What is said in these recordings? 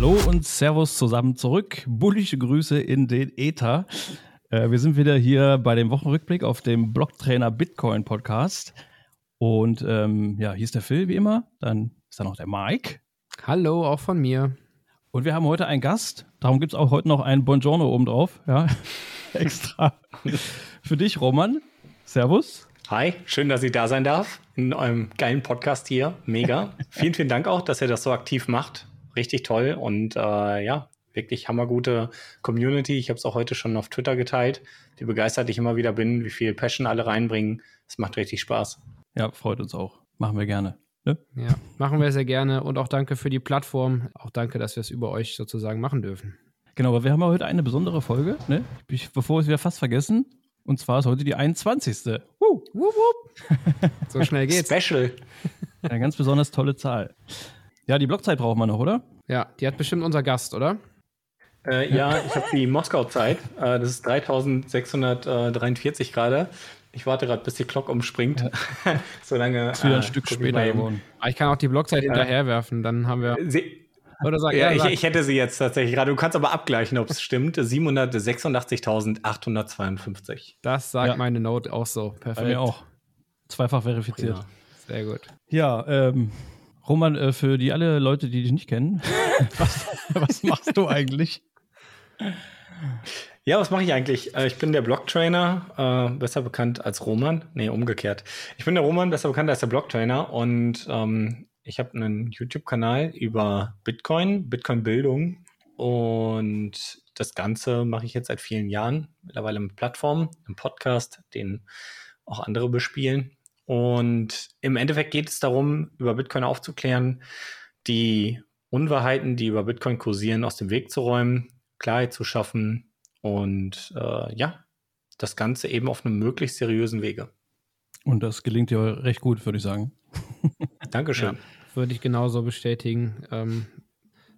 Hallo und Servus zusammen zurück. Bullische Grüße in den Äther. Äh, wir sind wieder hier bei dem Wochenrückblick auf dem Blocktrainer Bitcoin Podcast. Und ähm, ja, hier ist der Phil wie immer. Dann ist da noch der Mike. Hallo, auch von mir. Und wir haben heute einen Gast. Darum gibt es auch heute noch ein Buongiorno obendrauf. Ja, extra. Für dich, Roman. Servus. Hi, schön, dass ich da sein darf in eurem geilen Podcast hier. Mega. vielen, vielen Dank auch, dass ihr das so aktiv macht. Richtig toll und äh, ja, wirklich hammergute Community. Ich habe es auch heute schon auf Twitter geteilt, wie begeistert ich immer wieder bin, wie viel Passion alle reinbringen. Es macht richtig Spaß. Ja, freut uns auch. Machen wir gerne. Ne? Ja, machen wir sehr gerne und auch danke für die Plattform. Auch danke, dass wir es über euch sozusagen machen dürfen. Genau, aber wir haben heute eine besondere Folge, ne? Ich, bevor wir es wieder fast vergessen. Und zwar ist heute die 21. Wupp, wupp, wupp. so schnell geht's. Special. Eine ganz besonders tolle Zahl. Ja, die Blockzeit brauchen wir noch, oder? Ja, die hat bestimmt unser Gast, oder? Äh, ja, ich habe die Moskau-Zeit. Äh, das ist 3643 gerade. Ich warte gerade, bis die Glock umspringt. Ja. so lange. Ist wieder ein äh, Stück später geworden. Ah, ich kann auch die Blockzeit hinterherwerfen, dann haben wir. Sie oder sag, ja, ja ich, ich, hätte sie jetzt tatsächlich gerade. Du kannst aber abgleichen, ob es stimmt. 786.852. Das sagt ja. meine Note auch so. Perfekt. Bei mir auch. Zweifach verifiziert. Prima. Sehr gut. Ja, ähm, Roman, äh, für die alle Leute, die dich nicht kennen, was, was machst du eigentlich? Ja, was mache ich eigentlich? Äh, ich bin der Blocktrainer, äh, besser bekannt als Roman. Nee, umgekehrt. Ich bin der Roman, besser bekannt als der Blocktrainer und ähm, ich habe einen YouTube-Kanal über Bitcoin, Bitcoin-Bildung und das Ganze mache ich jetzt seit vielen Jahren, mittlerweile mit Plattformen, einem Podcast, den auch andere bespielen. Und im Endeffekt geht es darum, über Bitcoin aufzuklären, die Unwahrheiten, die über Bitcoin kursieren, aus dem Weg zu räumen, Klarheit zu schaffen und äh, ja, das Ganze eben auf einem möglichst seriösen Wege. Und das gelingt dir recht gut, würde ich sagen. Dankeschön. Ja, würde ich genauso bestätigen. Ähm,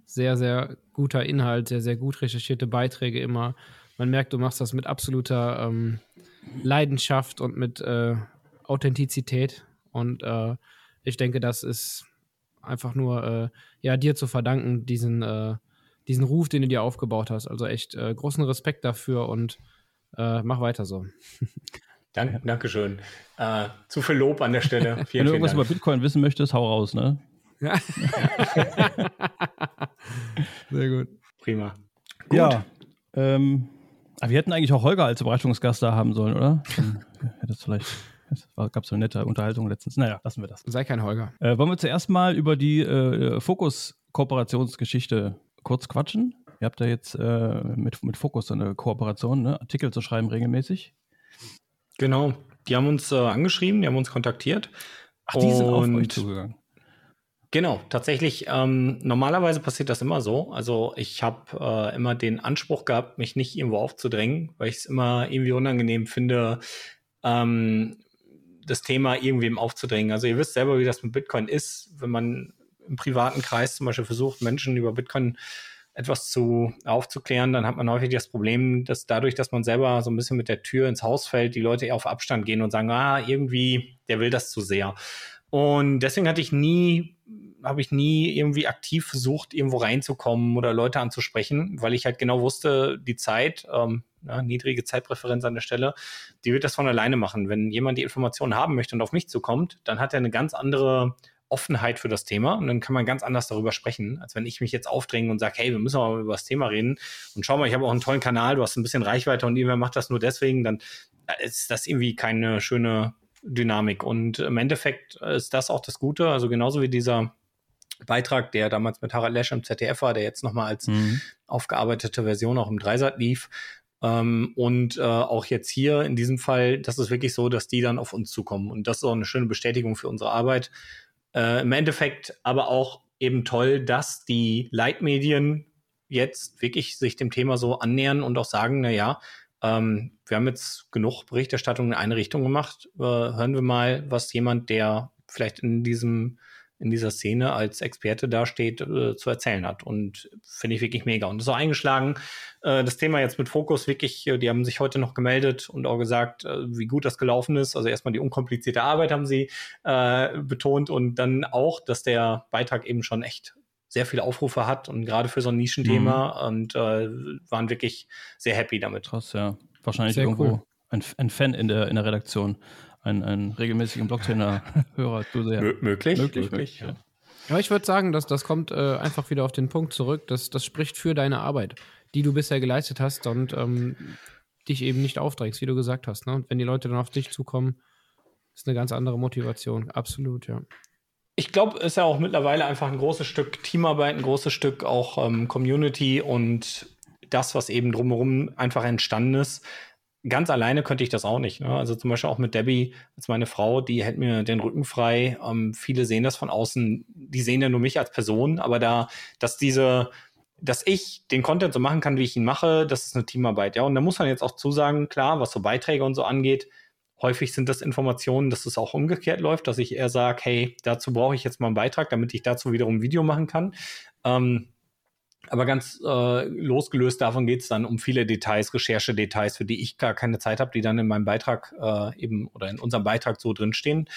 sehr, sehr guter Inhalt, sehr, sehr gut recherchierte Beiträge immer. Man merkt, du machst das mit absoluter ähm, Leidenschaft und mit äh, Authentizität. Und äh, ich denke, das ist einfach nur äh, ja, dir zu verdanken, diesen, äh, diesen Ruf, den du dir aufgebaut hast. Also echt äh, großen Respekt dafür und äh, mach weiter so. Danke, Dankeschön. Äh, zu viel Lob an der Stelle. Vielen, Wenn du irgendwas über Bitcoin wissen möchtest, hau raus, ne? Ja. Sehr gut. Prima. Gut. Ja. Ähm, aber wir hätten eigentlich auch Holger als Überraschungsgast da haben sollen, oder? Hätte es vielleicht. Es gab so eine nette Unterhaltung letztens. Naja, lassen wir das. Sei kein Holger. Äh, wollen wir zuerst mal über die äh, Fokus-Kooperationsgeschichte kurz quatschen? Ihr habt da jetzt äh, mit, mit Fokus eine Kooperation, ne? Artikel zu schreiben regelmäßig. Genau, die haben uns äh, angeschrieben, die haben uns kontaktiert. Ach, die sind auf euch zugegangen. Genau, tatsächlich. Ähm, normalerweise passiert das immer so. Also ich habe äh, immer den Anspruch gehabt, mich nicht irgendwo aufzudrängen, weil ich es immer irgendwie unangenehm finde, ähm, das Thema irgendwem aufzudrängen. Also ihr wisst selber, wie das mit Bitcoin ist, wenn man im privaten Kreis zum Beispiel versucht, Menschen über Bitcoin etwas zu aufzuklären, dann hat man häufig das Problem, dass dadurch, dass man selber so ein bisschen mit der Tür ins Haus fällt, die Leute eher auf Abstand gehen und sagen, ah, irgendwie, der will das zu sehr. Und deswegen hatte ich nie, habe ich nie irgendwie aktiv versucht, irgendwo reinzukommen oder Leute anzusprechen, weil ich halt genau wusste, die Zeit, ähm, ja, niedrige Zeitpräferenz an der Stelle, die wird das von alleine machen. Wenn jemand die Informationen haben möchte und auf mich zukommt, dann hat er eine ganz andere Offenheit für das Thema und dann kann man ganz anders darüber sprechen, als wenn ich mich jetzt aufdränge und sage, hey, wir müssen mal über das Thema reden und schau mal, ich habe auch einen tollen Kanal, du hast ein bisschen Reichweite und irgendwer macht das nur deswegen, dann ist das irgendwie keine schöne Dynamik und im Endeffekt ist das auch das Gute, also genauso wie dieser Beitrag, der damals mit Harald Lesch im ZDF war, der jetzt nochmal als mhm. aufgearbeitete Version auch im Dreisat lief, ähm, und äh, auch jetzt hier in diesem Fall, das ist wirklich so, dass die dann auf uns zukommen. Und das ist auch eine schöne Bestätigung für unsere Arbeit. Äh, Im Endeffekt aber auch eben toll, dass die Leitmedien jetzt wirklich sich dem Thema so annähern und auch sagen, na ja, ähm, wir haben jetzt genug Berichterstattung in eine Richtung gemacht. Äh, hören wir mal, was jemand, der vielleicht in diesem in dieser Szene als Experte dasteht, äh, zu erzählen hat. Und finde ich wirklich mega. Und so eingeschlagen, äh, das Thema jetzt mit Fokus wirklich, äh, die haben sich heute noch gemeldet und auch gesagt, äh, wie gut das gelaufen ist. Also erstmal die unkomplizierte Arbeit haben sie äh, betont und dann auch, dass der Beitrag eben schon echt sehr viele Aufrufe hat und gerade für so ein Nischenthema mhm. und äh, waren wirklich sehr happy damit. Krass, ja. Wahrscheinlich sehr irgendwo cool. ein, ein, Fan in der, in der Redaktion, ein, ein regelmäßiger Blocktrainer-Hörer. möglich, möglich, möglich, ja. Ja, ich würde sagen, dass das kommt äh, einfach wieder auf den Punkt zurück. dass das spricht für deine Arbeit, die du bisher geleistet hast und ähm, dich eben nicht aufdrängst, wie du gesagt hast. Ne? Und wenn die Leute dann auf dich zukommen, ist eine ganz andere Motivation. Absolut, ja. Ich glaube, es ist ja auch mittlerweile einfach ein großes Stück Teamarbeit, ein großes Stück auch ähm, Community und das, was eben drumherum einfach entstanden ist. Ganz alleine könnte ich das auch nicht. Ne? Also zum Beispiel auch mit Debbie als meine Frau, die hält mir den Rücken frei. Ähm, viele sehen das von außen, die sehen ja nur mich als Person, aber da, dass diese, dass ich den Content so machen kann, wie ich ihn mache, das ist eine Teamarbeit. Ja, und da muss man jetzt auch zusagen, klar, was so Beiträge und so angeht, Häufig sind das Informationen, dass es auch umgekehrt läuft, dass ich eher sage, hey, dazu brauche ich jetzt mal einen Beitrag, damit ich dazu wiederum ein Video machen kann. Ähm, aber ganz äh, losgelöst davon geht es dann um viele Details, Recherchedetails, für die ich gar keine Zeit habe, die dann in meinem Beitrag äh, eben oder in unserem Beitrag so drinstehen,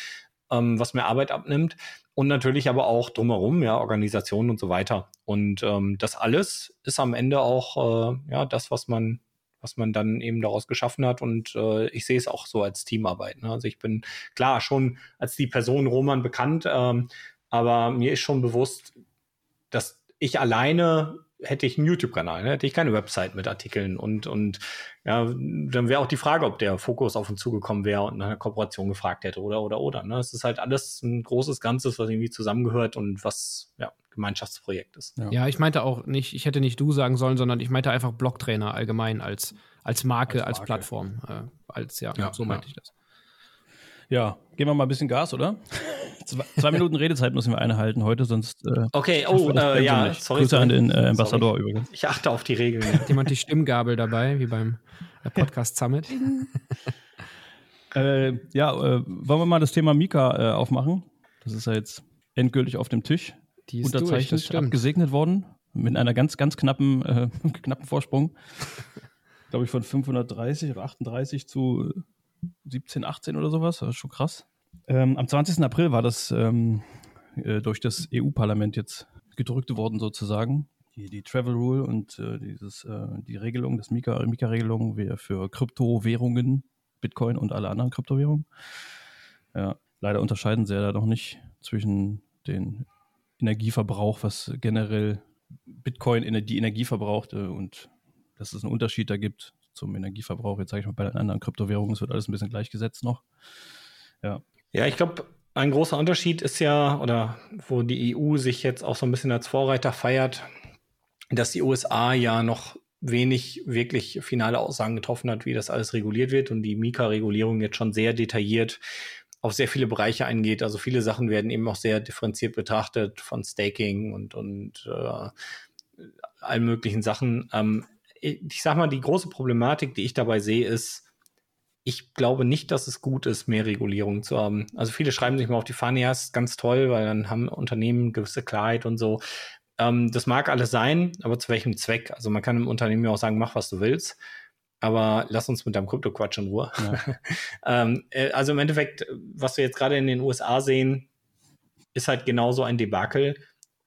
ähm, was mir Arbeit abnimmt. Und natürlich aber auch drumherum, ja, Organisationen und so weiter. Und ähm, das alles ist am Ende auch äh, ja das, was man was man dann eben daraus geschaffen hat. Und äh, ich sehe es auch so als Teamarbeit. Ne? Also ich bin klar schon als die Person Roman bekannt, ähm, aber mir ist schon bewusst, dass ich alleine hätte ich einen YouTube-Kanal, ne? hätte ich keine Website mit Artikeln und, und ja, dann wäre auch die Frage, ob der Fokus auf uns zugekommen wäre und nach einer Kooperation gefragt hätte oder oder oder. Ne? Es ist halt alles ein großes Ganzes, was irgendwie zusammengehört und was ja Gemeinschaftsprojekt ist. Ja. ja, ich meinte auch nicht, ich hätte nicht du sagen sollen, sondern ich meinte einfach Blocktrainer allgemein als, als Marke, als, Marke. als Plattform. Äh, als, ja, ja so meinte ja. ich das. Ja, geben wir mal ein bisschen Gas, oder? zwei, zwei, Minuten Redezeit müssen wir einhalten heute, sonst. Äh, okay, oh, äh, ja, nicht. sorry. Grüße an den äh, Ambassador sorry. übrigens. Ich achte auf die Regeln. Hat jemand die Stimmgabel dabei, wie beim äh, Podcast Summit? äh, ja, äh, wollen wir mal das Thema Mika äh, aufmachen? Das ist ja jetzt endgültig auf dem Tisch. Die ist unterzeichnet, durch, abgesegnet worden mit einer ganz, ganz knappen, äh, knappen Vorsprung. Glaube ich von 530 oder 38 zu 17, 18 oder sowas. Das ist schon krass. Ähm, am 20. April war das ähm, äh, durch das EU-Parlament jetzt gedrückt worden, sozusagen. Die, die Travel Rule und äh, dieses, äh, die Regelung, das Mika-Regelung Mika für Kryptowährungen, Bitcoin und alle anderen Kryptowährungen. Ja, leider unterscheiden sie ja da noch nicht zwischen den Energieverbrauch, was generell Bitcoin die Energie verbraucht und dass es einen Unterschied da gibt zum Energieverbrauch. Jetzt sage ich mal, bei den anderen Kryptowährungen, es wird alles ein bisschen gleichgesetzt noch. Ja, ja ich glaube, ein großer Unterschied ist ja, oder wo die EU sich jetzt auch so ein bisschen als Vorreiter feiert, dass die USA ja noch wenig wirklich finale Aussagen getroffen hat, wie das alles reguliert wird und die Mika-Regulierung jetzt schon sehr detailliert auf sehr viele Bereiche eingeht. Also viele Sachen werden eben auch sehr differenziert betrachtet von Staking und, und äh, allen möglichen Sachen. Ähm, ich sag mal, die große Problematik, die ich dabei sehe, ist, ich glaube nicht, dass es gut ist, mehr Regulierung zu haben. Also viele schreiben sich mal auf die Fahne, ja, ist ganz toll, weil dann haben Unternehmen gewisse Klarheit und so. Ähm, das mag alles sein, aber zu welchem Zweck? Also man kann im Unternehmen ja auch sagen, mach, was du willst aber lass uns mit deinem Krypto-Quatsch in Ruhe. Ja. ähm, äh, also im Endeffekt, was wir jetzt gerade in den USA sehen, ist halt genauso ein Debakel.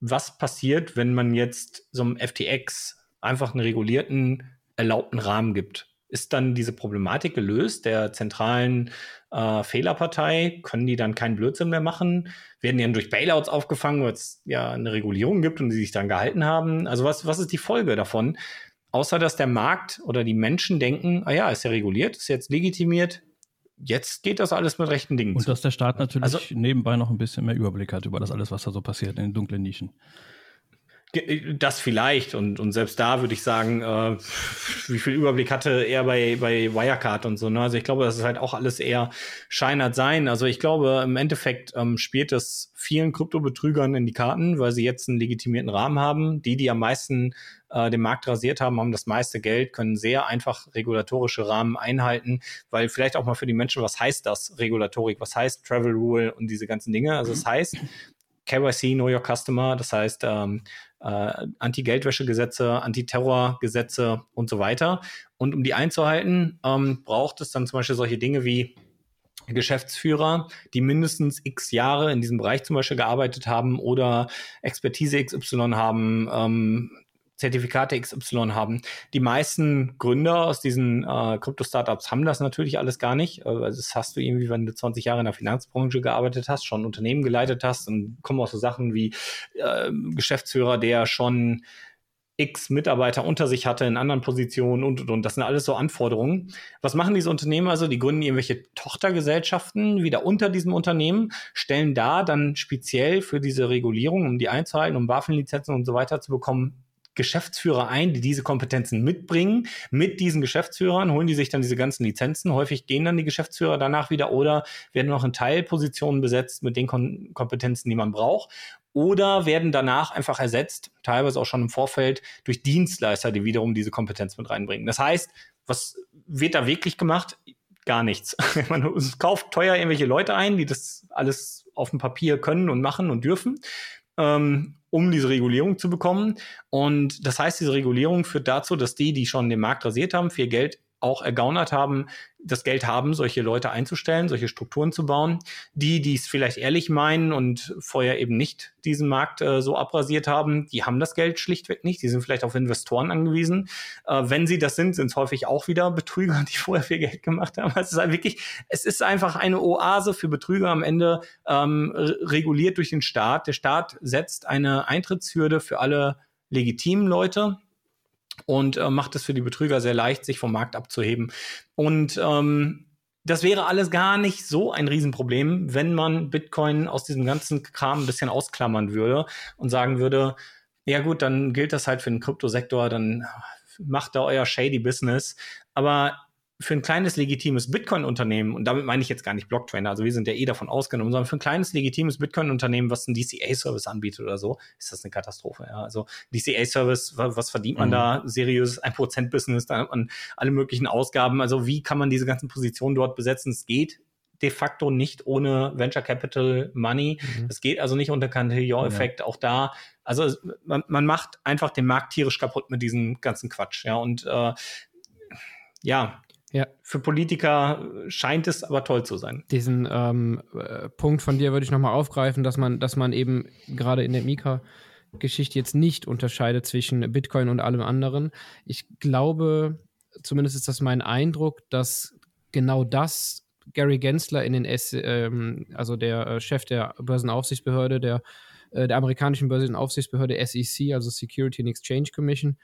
Was passiert, wenn man jetzt so einem FTX einfach einen regulierten, erlaubten Rahmen gibt? Ist dann diese Problematik gelöst der zentralen äh, Fehlerpartei? Können die dann keinen Blödsinn mehr machen? Werden die dann durch Bailouts aufgefangen, weil es ja eine Regulierung gibt und die sich dann gehalten haben? Also was, was ist die Folge davon? Außer dass der Markt oder die Menschen denken, ah ja, ist ja reguliert, ist jetzt legitimiert, jetzt geht das alles mit rechten Dingen. Und dass der Staat natürlich also, nebenbei noch ein bisschen mehr Überblick hat über das alles, was da so passiert in den dunklen Nischen. Äh, das vielleicht und, und selbst da würde ich sagen, äh, wie viel Überblick hatte er bei, bei Wirecard und so. Ne? Also ich glaube, das ist halt auch alles eher scheinert sein. Also ich glaube, im Endeffekt ähm, spielt es vielen Kryptobetrügern in die Karten, weil sie jetzt einen legitimierten Rahmen haben. Die, die am meisten äh, den Markt rasiert haben, haben das meiste Geld, können sehr einfach regulatorische Rahmen einhalten, weil vielleicht auch mal für die Menschen, was heißt das, Regulatorik, was heißt Travel Rule und diese ganzen Dinge. Also es das heißt, KYC, Know Your Customer, das heißt ähm, äh, Anti-Geldwäsche-Gesetze, Anti-Terror-Gesetze und so weiter. Und um die einzuhalten, ähm, braucht es dann zum Beispiel solche Dinge wie Geschäftsführer, die mindestens x Jahre in diesem Bereich zum Beispiel gearbeitet haben oder Expertise XY haben, ähm, Zertifikate XY haben. Die meisten Gründer aus diesen äh, Krypto-Startups haben das natürlich alles gar nicht. Also das hast du irgendwie, wenn du 20 Jahre in der Finanzbranche gearbeitet hast, schon Unternehmen geleitet hast, dann kommen auch so Sachen wie äh, Geschäftsführer, der schon x Mitarbeiter unter sich hatte in anderen Positionen und, und, und. Das sind alles so Anforderungen. Was machen diese Unternehmen also? Die gründen irgendwelche Tochtergesellschaften wieder unter diesem Unternehmen, stellen da dann speziell für diese Regulierung, um die einzuhalten, um Waffenlizenzen und so weiter zu bekommen, Geschäftsführer ein, die diese Kompetenzen mitbringen. Mit diesen Geschäftsführern holen die sich dann diese ganzen Lizenzen. Häufig gehen dann die Geschäftsführer danach wieder oder werden noch in Teilpositionen besetzt mit den Kom Kompetenzen, die man braucht. Oder werden danach einfach ersetzt, teilweise auch schon im Vorfeld, durch Dienstleister, die wiederum diese Kompetenz mit reinbringen. Das heißt, was wird da wirklich gemacht? Gar nichts. Man kauft teuer irgendwelche Leute ein, die das alles auf dem Papier können und machen und dürfen ähm, um diese Regulierung zu bekommen. Und das heißt, diese Regulierung führt dazu, dass die, die schon den Markt rasiert haben, viel Geld auch ergaunert haben, das Geld haben, solche Leute einzustellen, solche Strukturen zu bauen. Die, die es vielleicht ehrlich meinen und vorher eben nicht diesen Markt äh, so abrasiert haben, die haben das Geld schlichtweg nicht. Die sind vielleicht auf Investoren angewiesen. Äh, wenn sie das sind, sind es häufig auch wieder Betrüger, die vorher viel Geld gemacht haben. Es ist halt wirklich, es ist einfach eine Oase für Betrüger am Ende ähm, reguliert durch den Staat. Der Staat setzt eine Eintrittshürde für alle legitimen Leute, und äh, macht es für die Betrüger sehr leicht, sich vom Markt abzuheben. Und ähm, das wäre alles gar nicht so ein Riesenproblem, wenn man Bitcoin aus diesem ganzen Kram ein bisschen ausklammern würde und sagen würde, ja gut, dann gilt das halt für den Kryptosektor, dann macht da euer shady Business. Aber für ein kleines legitimes Bitcoin-Unternehmen, und damit meine ich jetzt gar nicht Blocktrainer, also wir sind ja eh davon ausgenommen, sondern für ein kleines legitimes Bitcoin-Unternehmen, was einen DCA-Service anbietet oder so, ist das eine Katastrophe. Ja. Also DCA-Service, was verdient man mhm. da? Seriöses 1%-Business, da hat man alle möglichen Ausgaben. Also wie kann man diese ganzen Positionen dort besetzen? Es geht de facto nicht ohne Venture Capital Money. Mhm. Es geht also nicht unter Cantillon-Effekt. Ja. Auch da, also man, man macht einfach den Markt tierisch kaputt mit diesem ganzen Quatsch. Ja, und äh, ja, ja. Für Politiker scheint es aber toll zu sein. Diesen ähm, äh, Punkt von dir würde ich nochmal aufgreifen, dass man, dass man eben gerade in der Mika-Geschichte jetzt nicht unterscheidet zwischen Bitcoin und allem anderen. Ich glaube, zumindest ist das mein Eindruck, dass genau das Gary Gensler in den S, ähm, also der äh, Chef der Börsenaufsichtsbehörde, der, äh, der amerikanischen Börsenaufsichtsbehörde SEC, also Security and Exchange Commission,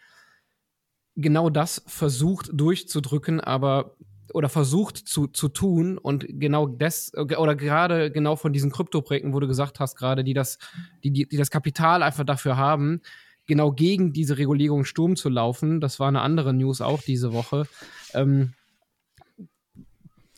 genau das versucht durchzudrücken, aber oder versucht zu, zu tun und genau das oder gerade genau von diesen Kryptoprojekten, wo du gesagt hast, gerade die das, die, die, die das Kapital einfach dafür haben, genau gegen diese Regulierung Sturm zu laufen. Das war eine andere News auch diese Woche. Ähm,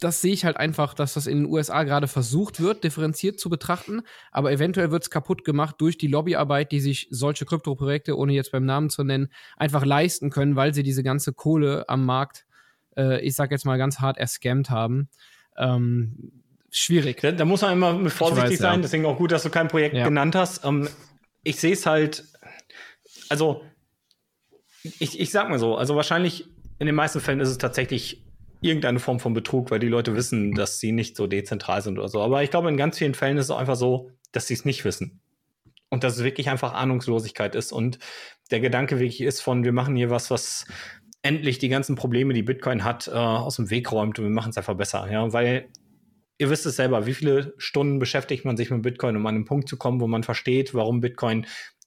das sehe ich halt einfach, dass das in den USA gerade versucht wird, differenziert zu betrachten, aber eventuell wird es kaputt gemacht durch die Lobbyarbeit, die sich solche Kryptoprojekte, ohne jetzt beim Namen zu nennen, einfach leisten können, weil sie diese ganze Kohle am Markt, äh, ich sag jetzt mal ganz hart, erscammt haben. Ähm, schwierig. Da, da, muss man immer mit vorsichtig weiß, sein, ja. deswegen auch gut, dass du kein Projekt ja. genannt hast. Ähm, ich sehe es halt, also ich, ich sag mal so, also wahrscheinlich in den meisten Fällen ist es tatsächlich irgendeine Form von Betrug, weil die Leute wissen, dass sie nicht so dezentral sind oder so. Aber ich glaube, in ganz vielen Fällen ist es einfach so, dass sie es nicht wissen. Und dass es wirklich einfach Ahnungslosigkeit ist. Und der Gedanke wirklich ist von, wir machen hier was, was endlich die ganzen Probleme, die Bitcoin hat, äh, aus dem Weg räumt und wir machen es einfach besser. Ja, weil ihr wisst es selber, wie viele Stunden beschäftigt man sich mit Bitcoin, um an einen Punkt zu kommen, wo man versteht, warum Bitcoin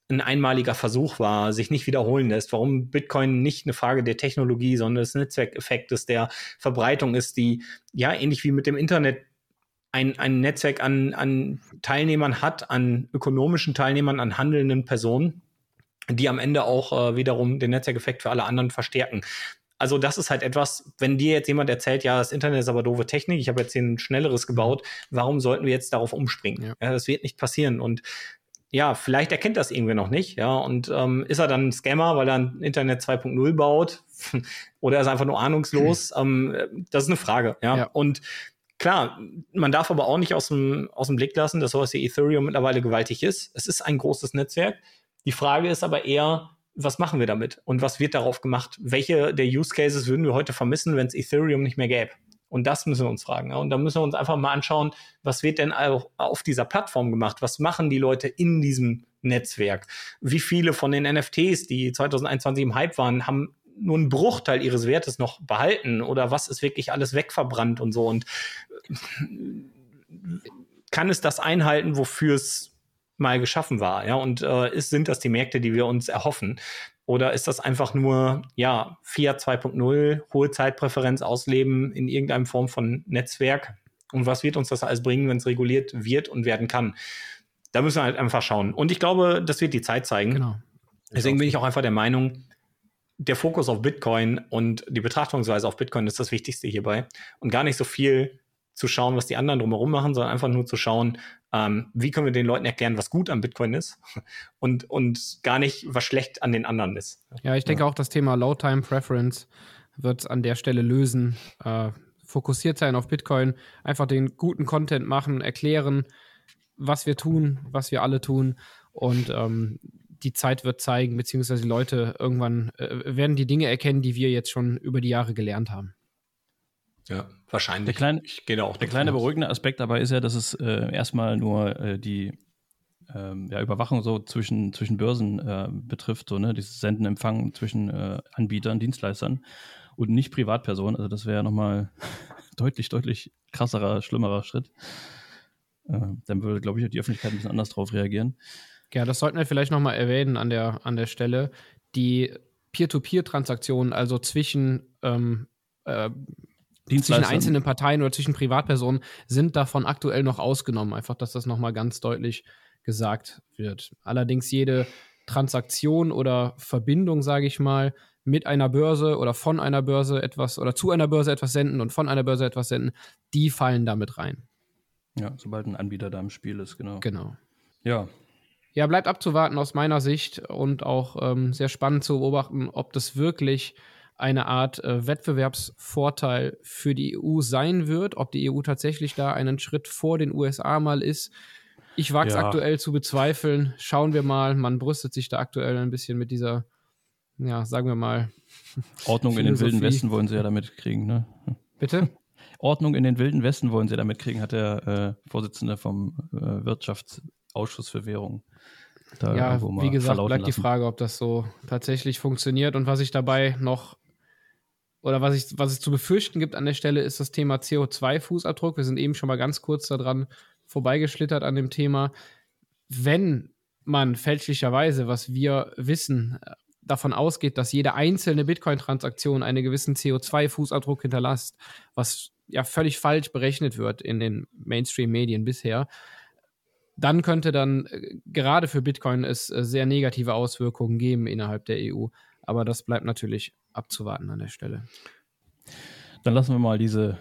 ein einmaliger Versuch war, sich nicht wiederholen lässt, warum Bitcoin nicht eine Frage der Technologie, sondern des Netzwerkeffektes, der Verbreitung ist, die ja ähnlich wie mit dem Internet ein, ein Netzwerk an, an Teilnehmern hat, an ökonomischen Teilnehmern, an handelnden Personen, die am Ende auch äh, wiederum den Netzwerkeffekt für alle anderen verstärken. Also das ist halt etwas, wenn dir jetzt jemand erzählt, ja, das Internet ist aber doofe Technik, ich habe jetzt hier ein schnelleres gebaut, warum sollten wir jetzt darauf umspringen? Ja. ja. das wird nicht passieren. Und ja, vielleicht erkennt das irgendwie noch nicht, ja, und ähm, ist er dann ein Scammer, weil er ein Internet 2.0 baut, oder ist er einfach nur ahnungslos? Hm. Ähm, das ist eine Frage, ja. ja. Und klar, man darf aber auch nicht aus dem, aus dem Blick lassen, dass sowas wie Ethereum mittlerweile gewaltig ist. Es ist ein großes Netzwerk. Die Frage ist aber eher, was machen wir damit und was wird darauf gemacht? Welche der Use Cases würden wir heute vermissen, wenn es Ethereum nicht mehr gäbe? Und das müssen wir uns fragen. Und da müssen wir uns einfach mal anschauen, was wird denn auf dieser Plattform gemacht? Was machen die Leute in diesem Netzwerk? Wie viele von den NFTs, die 2021 im Hype waren, haben nur einen Bruchteil ihres Wertes noch behalten? Oder was ist wirklich alles wegverbrannt und so? Und kann es das einhalten, wofür es mal geschaffen war? Ja, und äh, ist, sind das die Märkte, die wir uns erhoffen? Oder ist das einfach nur, ja, Fiat 2.0, hohe Zeitpräferenz ausleben in irgendeiner Form von Netzwerk? Und was wird uns das alles bringen, wenn es reguliert wird und werden kann? Da müssen wir halt einfach schauen. Und ich glaube, das wird die Zeit zeigen. Genau. Deswegen bin ich auch einfach der Meinung, der Fokus auf Bitcoin und die Betrachtungsweise auf Bitcoin ist das Wichtigste hierbei. Und gar nicht so viel zu schauen, was die anderen drumherum machen, sondern einfach nur zu schauen, ähm, wie können wir den Leuten erklären, was gut am Bitcoin ist und, und gar nicht, was schlecht an den anderen ist. Ja, ich denke ja. auch, das Thema Low Time Preference wird es an der Stelle lösen. Äh, fokussiert sein auf Bitcoin, einfach den guten Content machen, erklären, was wir tun, was wir alle tun und ähm, die Zeit wird zeigen, beziehungsweise die Leute irgendwann äh, werden die Dinge erkennen, die wir jetzt schon über die Jahre gelernt haben. Ja, wahrscheinlich. Der, klein, ich gehe auch der kleine beruhigende Aspekt dabei ist ja, dass es äh, erstmal nur äh, die ähm, ja, Überwachung so zwischen, zwischen Börsen äh, betrifft, so, ne? dieses Senden, Empfangen zwischen äh, Anbietern, Dienstleistern und nicht Privatpersonen. Also das wäre ja nochmal deutlich, deutlich krasserer, schlimmerer Schritt. Äh, dann würde, glaube ich, die Öffentlichkeit ein bisschen anders drauf reagieren. Ja, das sollten wir vielleicht nochmal erwähnen an der, an der Stelle. Die Peer-to-Peer-Transaktionen, also zwischen ähm, äh, zwischen einzelnen Parteien oder zwischen Privatpersonen sind davon aktuell noch ausgenommen. Einfach, dass das nochmal ganz deutlich gesagt wird. Allerdings jede Transaktion oder Verbindung, sage ich mal, mit einer Börse oder von einer Börse etwas oder zu einer Börse etwas senden und von einer Börse etwas senden, die fallen damit rein. Ja, sobald ein Anbieter da im Spiel ist, genau. Genau. Ja. Ja, bleibt abzuwarten aus meiner Sicht und auch ähm, sehr spannend zu beobachten, ob das wirklich eine Art äh, Wettbewerbsvorteil für die EU sein wird, ob die EU tatsächlich da einen Schritt vor den USA mal ist. Ich wage es ja. aktuell zu bezweifeln. Schauen wir mal. Man brüstet sich da aktuell ein bisschen mit dieser, ja, sagen wir mal. Ordnung in den Wilden Westen wollen sie ja damit kriegen, ne? Bitte? Ordnung in den Wilden Westen wollen sie damit kriegen, hat der äh, Vorsitzende vom äh, Wirtschaftsausschuss für Währung. ja, wie gesagt, bleibt lassen. die Frage, ob das so tatsächlich funktioniert und was ich dabei noch oder was, ich, was es zu befürchten gibt an der Stelle, ist das Thema CO2-Fußabdruck. Wir sind eben schon mal ganz kurz daran vorbeigeschlittert an dem Thema. Wenn man fälschlicherweise, was wir wissen, davon ausgeht, dass jede einzelne Bitcoin-Transaktion einen gewissen CO2-Fußabdruck hinterlässt, was ja völlig falsch berechnet wird in den Mainstream-Medien bisher, dann könnte dann äh, gerade für Bitcoin es äh, sehr negative Auswirkungen geben innerhalb der EU. Aber das bleibt natürlich abzuwarten an der Stelle. Dann lassen wir mal diese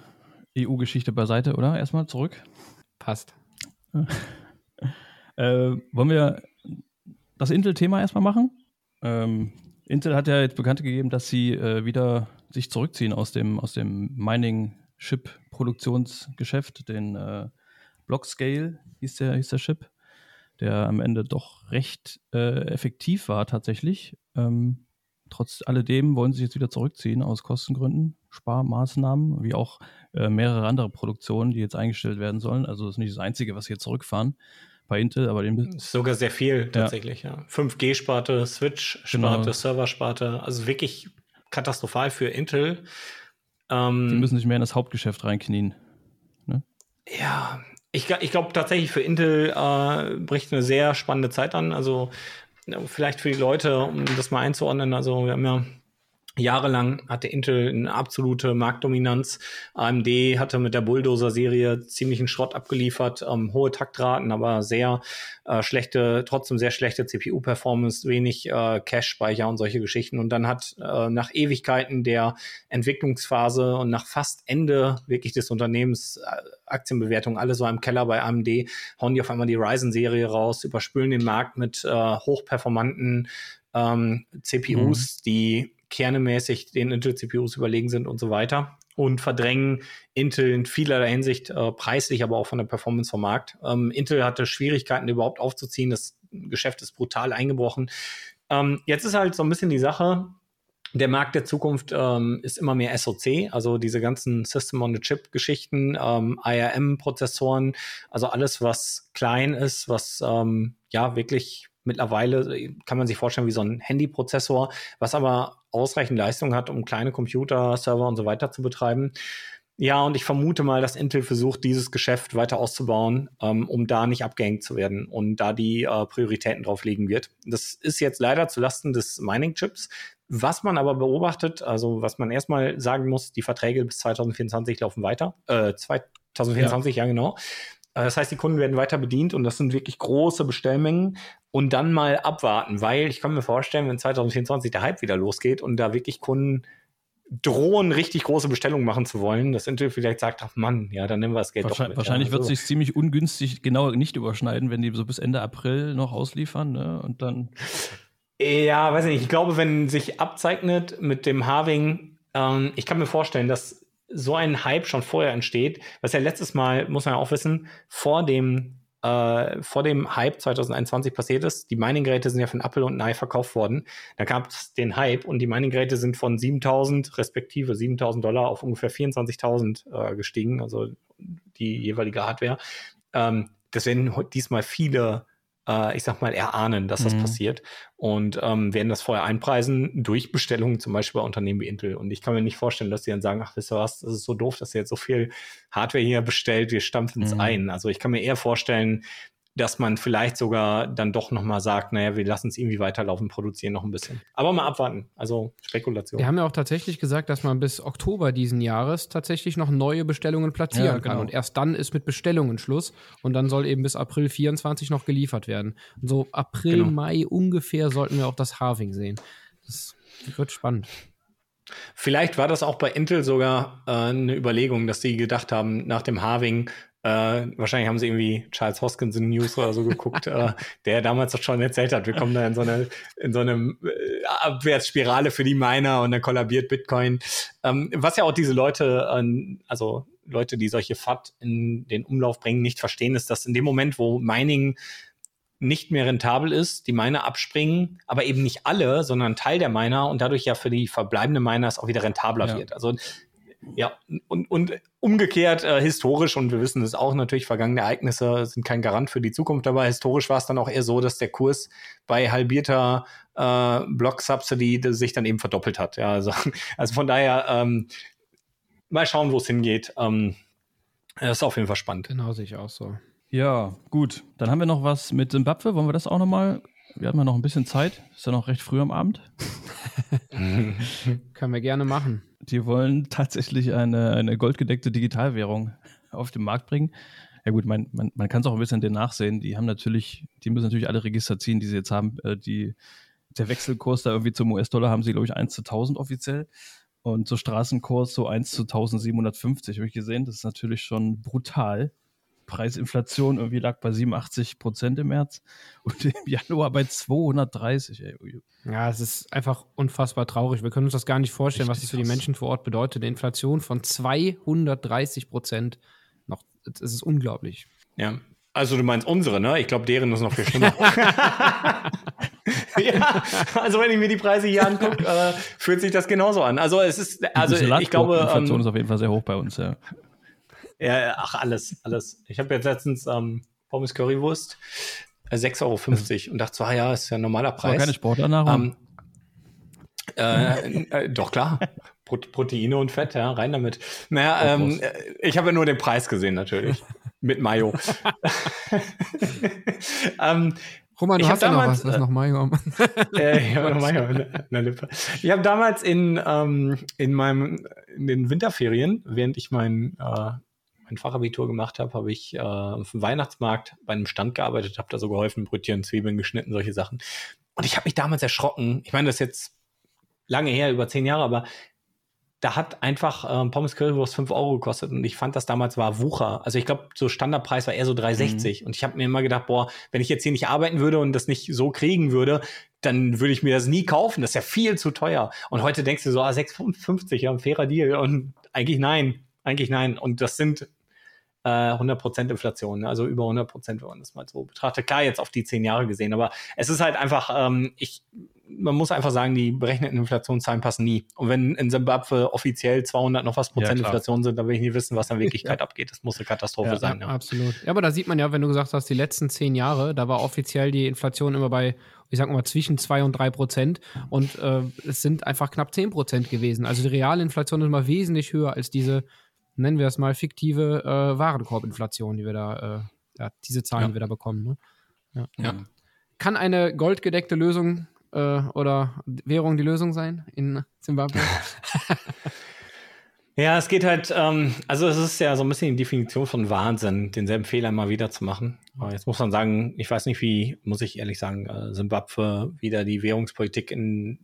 EU-Geschichte beiseite, oder? Erstmal zurück. Passt. äh, wollen wir das Intel-Thema erstmal machen? Ähm, Intel hat ja jetzt bekannt gegeben, dass sie äh, wieder sich zurückziehen aus dem, aus dem Mining-Chip-Produktionsgeschäft, den äh, Blockscale hieß der, hieß der Chip, der am Ende doch recht äh, effektiv war tatsächlich. Ähm, Trotz alledem wollen sie sich jetzt wieder zurückziehen aus Kostengründen, Sparmaßnahmen, wie auch äh, mehrere andere Produktionen, die jetzt eingestellt werden sollen. Also das ist nicht das Einzige, was sie jetzt zurückfahren bei Intel, aber den sogar sehr viel tatsächlich. Ja. ja. 5G-Sparte, Switch-Sparte, genau. Server-Sparte, also wirklich katastrophal für Intel. Ähm, die müssen sich mehr in das Hauptgeschäft reinknien. Ne? Ja, ich, ich glaube tatsächlich für Intel äh, bricht eine sehr spannende Zeit an. Also vielleicht für die Leute, um das mal einzuordnen, also wir haben ja Jahrelang hatte Intel eine absolute Marktdominanz. AMD hatte mit der Bulldozer-Serie ziemlichen Schrott abgeliefert, ähm, hohe Taktraten, aber sehr äh, schlechte, trotzdem sehr schlechte CPU-Performance, wenig äh, Cache-Speicher und solche Geschichten. Und dann hat äh, nach Ewigkeiten der Entwicklungsphase und nach fast Ende wirklich des Unternehmens äh, Aktienbewertung, alle so im Keller bei AMD, hauen die auf einmal die Ryzen-Serie raus, überspülen den Markt mit äh, hochperformanten ähm, CPUs, mhm. die kernemäßig den Intel-CPUs überlegen sind und so weiter und verdrängen Intel in vielerlei Hinsicht äh, preislich, aber auch von der Performance vom Markt. Ähm, Intel hatte Schwierigkeiten überhaupt aufzuziehen. Das Geschäft ist brutal eingebrochen. Ähm, jetzt ist halt so ein bisschen die Sache, der Markt der Zukunft ähm, ist immer mehr SoC, also diese ganzen System-on-a-Chip-Geschichten, ähm, IRM-Prozessoren, also alles, was klein ist, was ähm, ja wirklich mittlerweile kann man sich vorstellen wie so ein Handy-Prozessor, was aber ausreichend Leistung hat, um kleine Computer, Server und so weiter zu betreiben. Ja, und ich vermute mal, dass Intel versucht, dieses Geschäft weiter auszubauen, ähm, um da nicht abgehängt zu werden und da die äh, Prioritäten drauf liegen wird. Das ist jetzt leider zulasten des Mining-Chips. Was man aber beobachtet, also was man erstmal sagen muss, die Verträge bis 2024 laufen weiter. Äh, 2024, ja, ja genau. Äh, das heißt, die Kunden werden weiter bedient und das sind wirklich große Bestellmengen und dann mal abwarten, weil ich kann mir vorstellen, wenn 2024 der Hype wieder losgeht und da wirklich Kunden drohen, richtig große Bestellungen machen zu wollen, dass Intel vielleicht sagt, ach Mann, ja, dann nehmen wir das Geld wahrscheinlich, doch mit. Wahrscheinlich wird so. sich ziemlich ungünstig genau nicht überschneiden, wenn die so bis Ende April noch ausliefern, ne? Und dann. Ja, weiß ich nicht. Ich glaube, wenn sich abzeichnet mit dem Harving, ähm, ich kann mir vorstellen, dass so ein Hype schon vorher entsteht, was ja letztes Mal, muss man ja auch wissen, vor dem äh, vor dem Hype 2021 passiert ist. Die Mining-Geräte sind ja von Apple und Nye verkauft worden. Da gab es den Hype und die Mining-Geräte sind von 7.000 respektive 7.000 Dollar auf ungefähr 24.000 äh, gestiegen, also die jeweilige Hardware. Ähm, das werden diesmal viele äh, ich sag mal, erahnen, dass das Mhm. passiert und ähm, werden das vorher einpreisen durch Bestellungen, zum Beispiel bei Unternehmen wie Intel. Und ich kann mir nicht vorstellen, dass die dann sagen, ach, wisst ihr was, das ist so doof, dass ihr jetzt so viel Hardware hier bestellt, wir stampfen es Mhm. ein. Also ich kann mir eher vorstellen, dass man vielleicht sogar dann doch noch mal sagt, naja, wir lassen es irgendwie weiterlaufen, produzieren noch ein bisschen. Aber mal abwarten. Also Spekulation. Wir haben ja auch tatsächlich gesagt, dass man bis Oktober diesen Jahres tatsächlich noch neue Bestellungen platzieren Ja, kann. genau. Und erst dann ist mit Bestellungen Schluss. Und dann soll eben bis April 24 noch geliefert werden. Und so April, Genau. Mai ungefähr sollten wir auch das Halving sehen. Das wird spannend. Vielleicht war das auch bei Intel sogar äh, eine Überlegung, dass sie gedacht haben, nach dem Halving, äh, wahrscheinlich haben sie irgendwie Charles Hoskinson News oder so geguckt, äh, der damals doch schon erzählt hat, wir kommen da in so eine in so eine äh, Abwärtsspirale für die Miner und dann kollabiert Bitcoin. Ähm, was ja auch diese Leute, äh, also Leute, die solche FAT in den Umlauf bringen, nicht verstehen, ist, dass in dem Moment, wo Mining nicht mehr rentabel ist, die Miner abspringen, aber eben nicht alle, sondern ein Teil der Miner und dadurch ja für die verbleibenden Miner es auch wieder rentabler Ja. wird. Also ja, und, und umgekehrt äh, historisch, und wir wissen es auch natürlich, vergangene Ereignisse sind kein Garant für die Zukunft, aber historisch war es dann auch eher so, dass der Kurs bei halbierter äh, Block-Subsidy sich dann eben verdoppelt hat. Ja, also, also von daher ähm, mal schauen, wo es hingeht. Ähm, das ist auf jeden Fall spannend. Genau, sehe ich auch so. Ja, gut. Dann haben wir noch was mit Zimbabwe. Wollen wir das auch nochmal? Wir haben ja noch ein bisschen Zeit. Ist ja noch recht früh am Abend. Können wir gerne machen. Die wollen tatsächlich eine, eine goldgedeckte Digitalwährung auf den Markt bringen. Ja gut, man, man, man kann es auch ein bisschen den nachsehen. Die haben natürlich, die müssen natürlich alle Register ziehen, die sie jetzt haben. Äh, die, der Wechselkurs da irgendwie zum US-Dollar haben sie, glaube ich, 1 zu 1000 offiziell. Und so Straßenkurs so 1 zu 1750 habe ich gesehen. Das ist natürlich schon brutal. Preisinflation irgendwie lag bei 87 Prozent im März und im Januar bei 230. Ey. Ja, es ist einfach unfassbar traurig. Wir können uns das gar nicht vorstellen, was Richtig das für die. Menschen vor Ort bedeutet. Eine Inflation von 230 Prozent. Noch, es ist unglaublich. Ja. Also du meinst unsere, ne? Ich glaube, deren ist noch viel schlimmer. ja, also wenn ich mir die Preise hier angucke, äh, fühlt sich das genauso an. Also es ist, also Die ich glaube, Inflation ähm, ist auf jeden Fall sehr hoch bei uns, ja. Ja, ach alles, alles. Ich habe jetzt letztens ähm, Pommes Currywurst äh, 6,50 Euro und dachte so, ah ja, ist ja ein normaler Aber Preis. keine Sportlernahrung. Ähm, äh, äh, doch klar. Pro Proteine und Fett, ja, rein damit. Naja, ähm, Wurst. äh, ich habe ja nur den Preis gesehen, natürlich. Mit Mayo. ähm, Roman, du Ich hab hast ja noch damals, was. Was äh, noch Mayo? äh, ich habe noch Mayo in der- in der Lippe. Ich habe damals in, ähm, in meinem in den Winterferien, während ich mein, äh, mein Fachabitur gemacht habe, habe ich äh, auf dem Weihnachtsmarkt bei einem Stand gearbeitet, habe da so geholfen, Brötchen, Zwiebeln geschnitten, solche Sachen. Und ich habe mich damals erschrocken. Ich meine, das ist jetzt lange her, über zehn Jahre, aber da hat einfach ähm, Pommes Currywurst 5 Euro gekostet und ich fand das damals war Wucher. Also ich glaube, so Standardpreis war eher so 3,60 und ich habe mir immer gedacht, boah, wenn ich jetzt hier nicht arbeiten würde und das nicht so kriegen würde, dann würde ich mir das nie kaufen. Das ist ja viel zu teuer. Und heute denkst du so, ah, 6,50, ja, ein fairer Deal. Und eigentlich nein, eigentlich nein. Und das sind äh, 100% Inflation, ne? also über 100%, wenn man das mal so betrachtet. Klar, jetzt auf die zehn Jahre gesehen, aber es ist halt einfach, ähm, ich, man muss einfach sagen, die berechneten Inflationszahlen passen nie. Und wenn in Zimbabwe offiziell 200 noch was Prozent ja, Inflation sind, dann will ich nie wissen, was in Wirklichkeit ja. abgeht. Das muss eine Katastrophe ja, sein. Ja, absolut. Ja, aber da sieht man ja, wenn du gesagt hast, die letzten zehn Jahre, da war offiziell die Inflation immer bei, ich sag mal, zwischen zwei und drei Prozent. Und äh, es sind einfach knapp zehn Prozent gewesen. Also die reale Inflation ist immer wesentlich höher als diese, nennen wir es mal, fiktive äh, Warenkorbinflation, die wir da, äh, ja, diese Zahlen, die wir da bekommen. Ne? Ja. Kann eine goldgedeckte Lösung äh, oder Währung die Lösung sein in Zimbabwe? Ja, es geht halt, ähm, also es ist ja so ein bisschen die Definition von Wahnsinn, denselben Fehler mal wieder zu machen. Aber jetzt muss man sagen, ich weiß nicht, wie, muss ich ehrlich sagen, äh, Zimbabwe wieder die Währungspolitik in,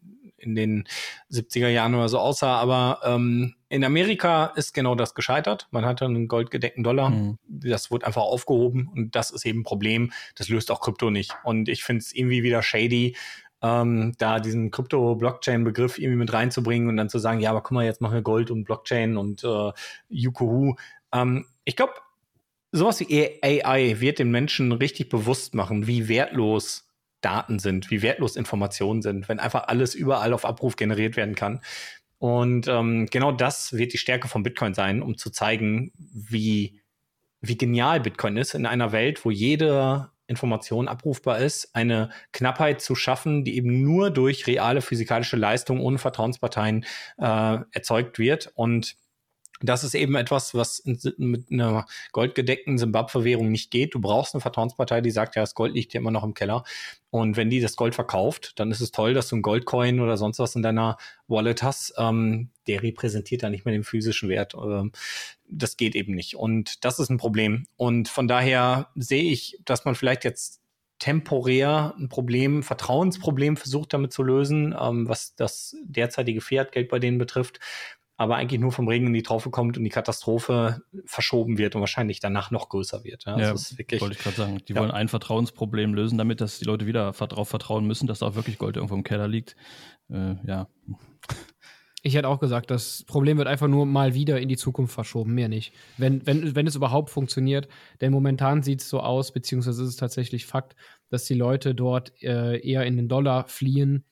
in den 70er Jahren oder so aussah. Aber ähm, in Amerika ist genau das gescheitert. Man hatte einen goldgedeckten Dollar. Mhm. Das wurde einfach aufgehoben und das ist eben ein Problem. Das löst auch Krypto nicht. Und ich finde es irgendwie wieder shady, ähm, da diesen Krypto-Blockchain-Begriff irgendwie mit reinzubringen und dann zu sagen, ja, aber guck mal, jetzt machen wir Gold und Blockchain und äh, Yukuhu. Ähm, ich glaube, sowas wie AI wird den Menschen richtig bewusst machen, wie wertlos Daten sind, wie wertlos Informationen sind, wenn einfach alles überall auf Abruf generiert werden kann. Und ähm, genau das wird die Stärke von Bitcoin sein, um zu zeigen, wie, wie genial Bitcoin ist in einer Welt, wo jede Information abrufbar ist, eine Knappheit zu schaffen, die eben nur durch reale physikalische Leistung ohne Vertrauensparteien äh, erzeugt wird. Und das ist eben etwas, was mit einer goldgedeckten Simbabwe-Währung nicht geht. Du brauchst eine Vertrauenspartei, die sagt, ja, das Gold liegt hier immer noch im Keller. Und wenn die das Gold verkauft, dann ist es toll, dass du einen Goldcoin oder sonst was in deiner Wallet hast. Ähm, der repräsentiert da nicht mehr den physischen Wert. Ähm, das geht eben nicht. Und das ist ein Problem. Und von daher sehe ich, dass man vielleicht jetzt temporär ein Problem, Vertrauensproblem versucht damit zu lösen, ähm, was das derzeitige Fiat-Geld bei denen betrifft aber eigentlich nur vom Regen in die Traufe kommt und die Katastrophe verschoben wird und wahrscheinlich danach noch größer wird. Ja, ja das wirklich, wollte ich gerade sagen. Die ja. wollen ein Vertrauensproblem lösen, damit dass die Leute wieder darauf vertrauen müssen, dass da auch wirklich Gold irgendwo im Keller liegt. Äh, ja. Ich hätte auch gesagt, das Problem wird einfach nur mal wieder in die Zukunft verschoben, mehr nicht. Wenn, wenn, wenn es überhaupt funktioniert. Denn momentan sieht es so aus, beziehungsweise ist es tatsächlich Fakt, dass die Leute dort äh, eher in den Dollar fliehen,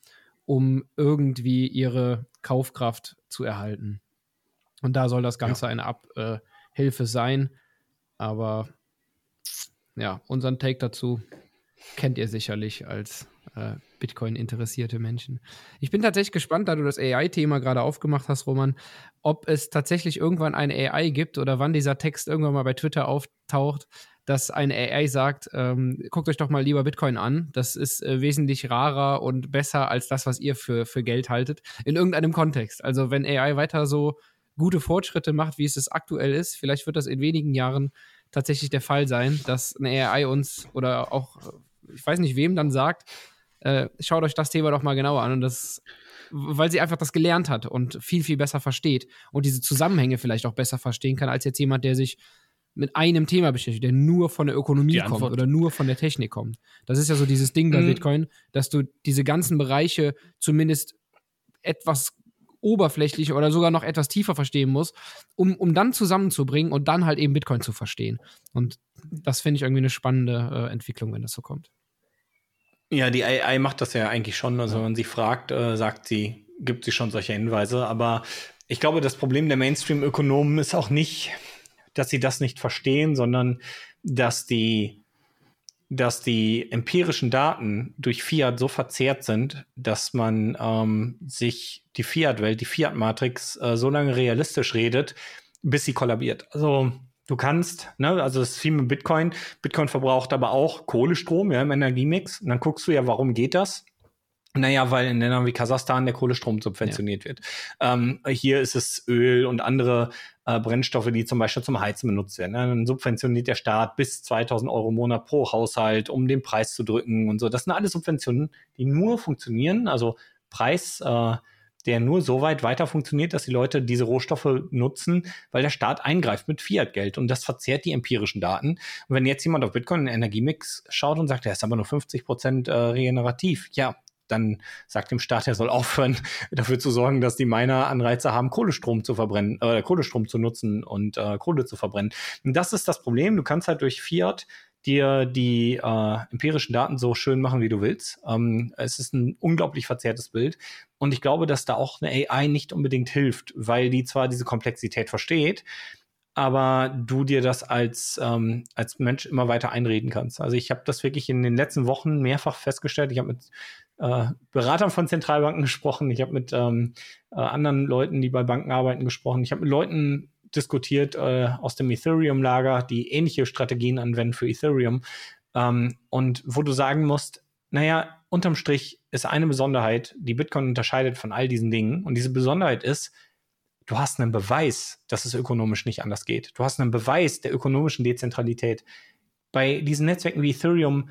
um irgendwie ihre Kaufkraft zu erhalten. Und da soll das Ganze ja. eine Abhilfe sein. Aber ja, unseren Take dazu kennt ihr sicherlich als äh, Bitcoin-interessierte Menschen. Ich bin tatsächlich gespannt, da du das AI-Thema gerade aufgemacht hast, Roman, ob es tatsächlich irgendwann eine AI gibt oder wann dieser Text irgendwann mal bei Twitter auftaucht, dass eine AI sagt, ähm, guckt euch doch mal lieber Bitcoin an. Das ist äh, wesentlich rarer und besser als das, was ihr für, für Geld haltet. In irgendeinem Kontext. Also wenn AI weiter so gute Fortschritte macht, wie es es aktuell ist, vielleicht wird das in wenigen Jahren tatsächlich der Fall sein, dass eine AI uns oder auch, ich weiß nicht wem dann sagt, äh, schaut euch das Thema doch mal genauer an und das weil sie einfach das gelernt hat und viel, viel besser versteht und diese Zusammenhänge vielleicht auch besser verstehen kann, als jetzt jemand, der sich mit einem Thema beschäftigt, der nur von der Ökonomie kommt oder nur von der Technik kommt. Das ist ja so dieses Ding bei mhm. Bitcoin, dass du diese ganzen Bereiche zumindest etwas oberflächlich oder sogar noch etwas tiefer verstehen musst, um, um dann zusammenzubringen und dann halt eben Bitcoin zu verstehen. Und das finde ich irgendwie eine spannende äh, Entwicklung, wenn das so kommt. Ja, die AI macht das ja eigentlich schon. Also, wenn man sie fragt, äh, sagt sie, gibt sie schon solche Hinweise. Aber ich glaube, das Problem der Mainstream-Ökonomen ist auch nicht, dass sie das nicht verstehen, sondern dass die, dass die empirischen Daten durch Fiat so verzerrt sind, dass man ähm, sich die Fiat-Welt, die Fiat-Matrix äh, so lange realistisch redet, bis sie kollabiert. Also du kannst, ne, also das ist viel mit Bitcoin. Bitcoin verbraucht aber auch Kohlestrom ja, im Energiemix. Und dann guckst du ja, warum geht das? Naja, weil in Ländern wie Kasachstan der Kohlestrom subventioniert ja. wird. Ähm, hier ist es Öl und andere äh, Brennstoffe, die zum Beispiel zum Heizen benutzt werden. Ne? Dann subventioniert der Staat bis 2000 Euro im Monat pro Haushalt, um den Preis zu drücken und so. Das sind alles Subventionen, die nur funktionieren, also Preis, äh, der nur so weit weiter funktioniert, dass die Leute diese Rohstoffe nutzen, weil der Staat eingreift mit Fiat-Geld und das verzerrt die empirischen Daten. Und wenn jetzt jemand auf Bitcoin einen Energiemix schaut und sagt, der ist aber nur 50 Prozent äh, regenerativ, ja, dann sagt dem Staat, er soll aufhören, dafür zu sorgen, dass die Miner Anreize haben, Kohlestrom zu verbrennen, äh, Kohlestrom zu nutzen und äh, Kohle zu verbrennen. Und das ist das Problem. Du kannst halt durch Fiat dir die äh, empirischen Daten so schön machen, wie du willst. Ähm, es ist ein unglaublich verzerrtes Bild. Und ich glaube, dass da auch eine AI nicht unbedingt hilft, weil die zwar diese Komplexität versteht, aber du dir das als, ähm, als Mensch immer weiter einreden kannst. Also ich habe das wirklich in den letzten Wochen mehrfach festgestellt. Ich habe mit äh, Beratern von Zentralbanken gesprochen, ich habe mit ähm, äh, anderen Leuten, die bei Banken arbeiten, gesprochen. Ich habe mit Leuten diskutiert äh, aus dem Ethereum-Lager, die ähnliche Strategien anwenden für Ethereum. Ähm, und wo du sagen musst, naja, unterm Strich ist eine Besonderheit, die Bitcoin unterscheidet von all diesen Dingen. Und diese Besonderheit ist, du hast einen Beweis, dass es ökonomisch nicht anders geht. Du hast einen Beweis der ökonomischen Dezentralität. Bei diesen Netzwerken wie Ethereum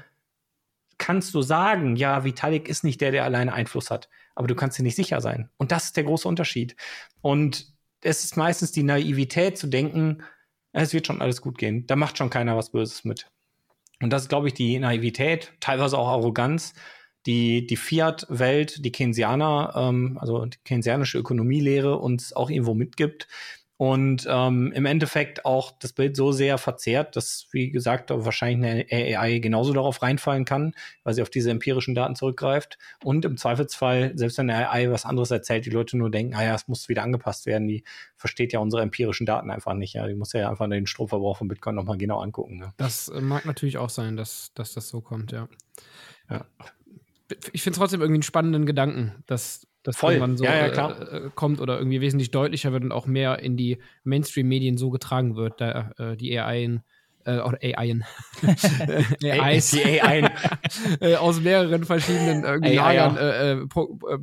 kannst du sagen, ja, Vitalik ist nicht der, der alleine Einfluss hat, aber du kannst dir nicht sicher sein. Und das ist der große Unterschied. Und es ist meistens die Naivität zu denken, es wird schon alles gut gehen. Da macht schon keiner was Böses mit. Und das ist, glaube ich, die Naivität, teilweise auch Arroganz, die die Fiat-Welt, die Keynesianer, ähm, also die keynesianische Ökonomielehre uns auch irgendwo mitgibt, und ähm, im Endeffekt auch das Bild so sehr verzerrt, dass, wie gesagt, wahrscheinlich eine AI genauso darauf reinfallen kann, weil sie auf diese empirischen Daten zurückgreift. Und im Zweifelsfall, selbst wenn eine AI was anderes erzählt, die Leute nur denken, ah ja, es muss wieder angepasst werden, die versteht ja unsere empirischen Daten einfach nicht. Ja, die muss ja einfach den Stromverbrauch von Bitcoin nochmal genau angucken. Ne? Das äh, mag natürlich auch sein, dass, dass das so kommt, ja. ja. Ich finde es trotzdem irgendwie einen spannenden Gedanken, dass dass Voll. irgendwann so ja, ja, äh, äh, kommt oder irgendwie wesentlich deutlicher wird und auch mehr in die Mainstream-Medien so getragen wird, da äh, die AI äh, oder AI AIs, die AI äh, aus mehreren verschiedenen irgendwie Lagern äh,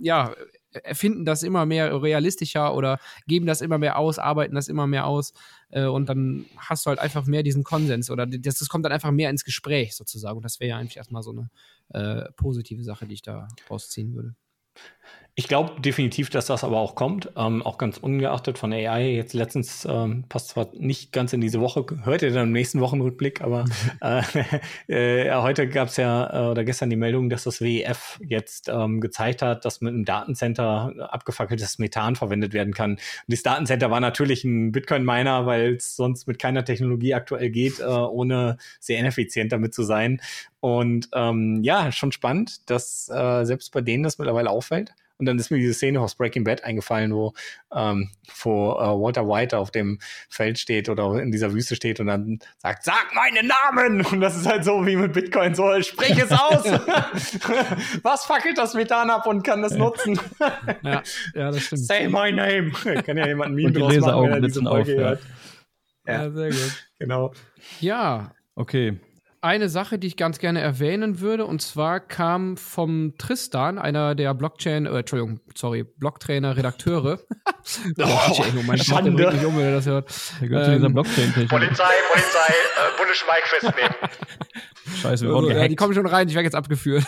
ja erfinden das immer mehr realistischer oder geben das immer mehr aus, arbeiten das immer mehr aus und dann hast du halt einfach mehr diesen Konsens oder das, das kommt dann einfach mehr ins Gespräch sozusagen. Und das wäre ja eigentlich erstmal so eine positive Sache, die ich da rausziehen würde. Ich glaube definitiv, dass das aber auch kommt, ähm, auch ganz ungeachtet von AI. Jetzt letztens ähm, passt zwar nicht ganz in diese Woche, hört ihr dann im nächsten Wochenrückblick, aber äh, äh, heute gab es ja äh, oder gestern die Meldung, dass das WEF jetzt ähm, gezeigt hat, dass mit einem Datencenter abgefackeltes Methan verwendet werden kann. Und das Datencenter war natürlich ein Bitcoin-Miner, weil es sonst mit keiner Technologie aktuell geht, äh, ohne sehr ineffizient damit zu sein. Und ähm, ja, schon spannend, dass äh, selbst bei denen das mittlerweile auffällt. Und dann ist mir diese Szene aus Breaking Bad eingefallen, wo, ähm, wo äh, Walter White auf dem Feld steht oder in dieser Wüste steht und dann sagt, sag meinen Namen! Und das ist halt so wie mit Bitcoin, so sprich es aus! Was fackelt das Methan ab und kann das nutzen? ja, ja, das stimmt. Say my name! Kann ja jemand ein Meme draus machen, wenn er diese Folge auf, hört. Ja. ja, sehr gut. Genau. Ja. Okay eine Sache, die ich ganz gerne erwähnen würde, und zwar kam vom Tristan, einer der Blockchain, äh, Entschuldigung, sorry, Blocktrainer, Redakteure. oh, oh, mein Schande. Richtig um, wenn er das hört. Der gehört ähm, zu dieser ähm, Blockchain -Technik. Polizei, Polizei, äh, Bundesschweig festnehmen. Scheiße, wir wurden also, ja, Die kommen schon rein, ich werde jetzt abgeführt.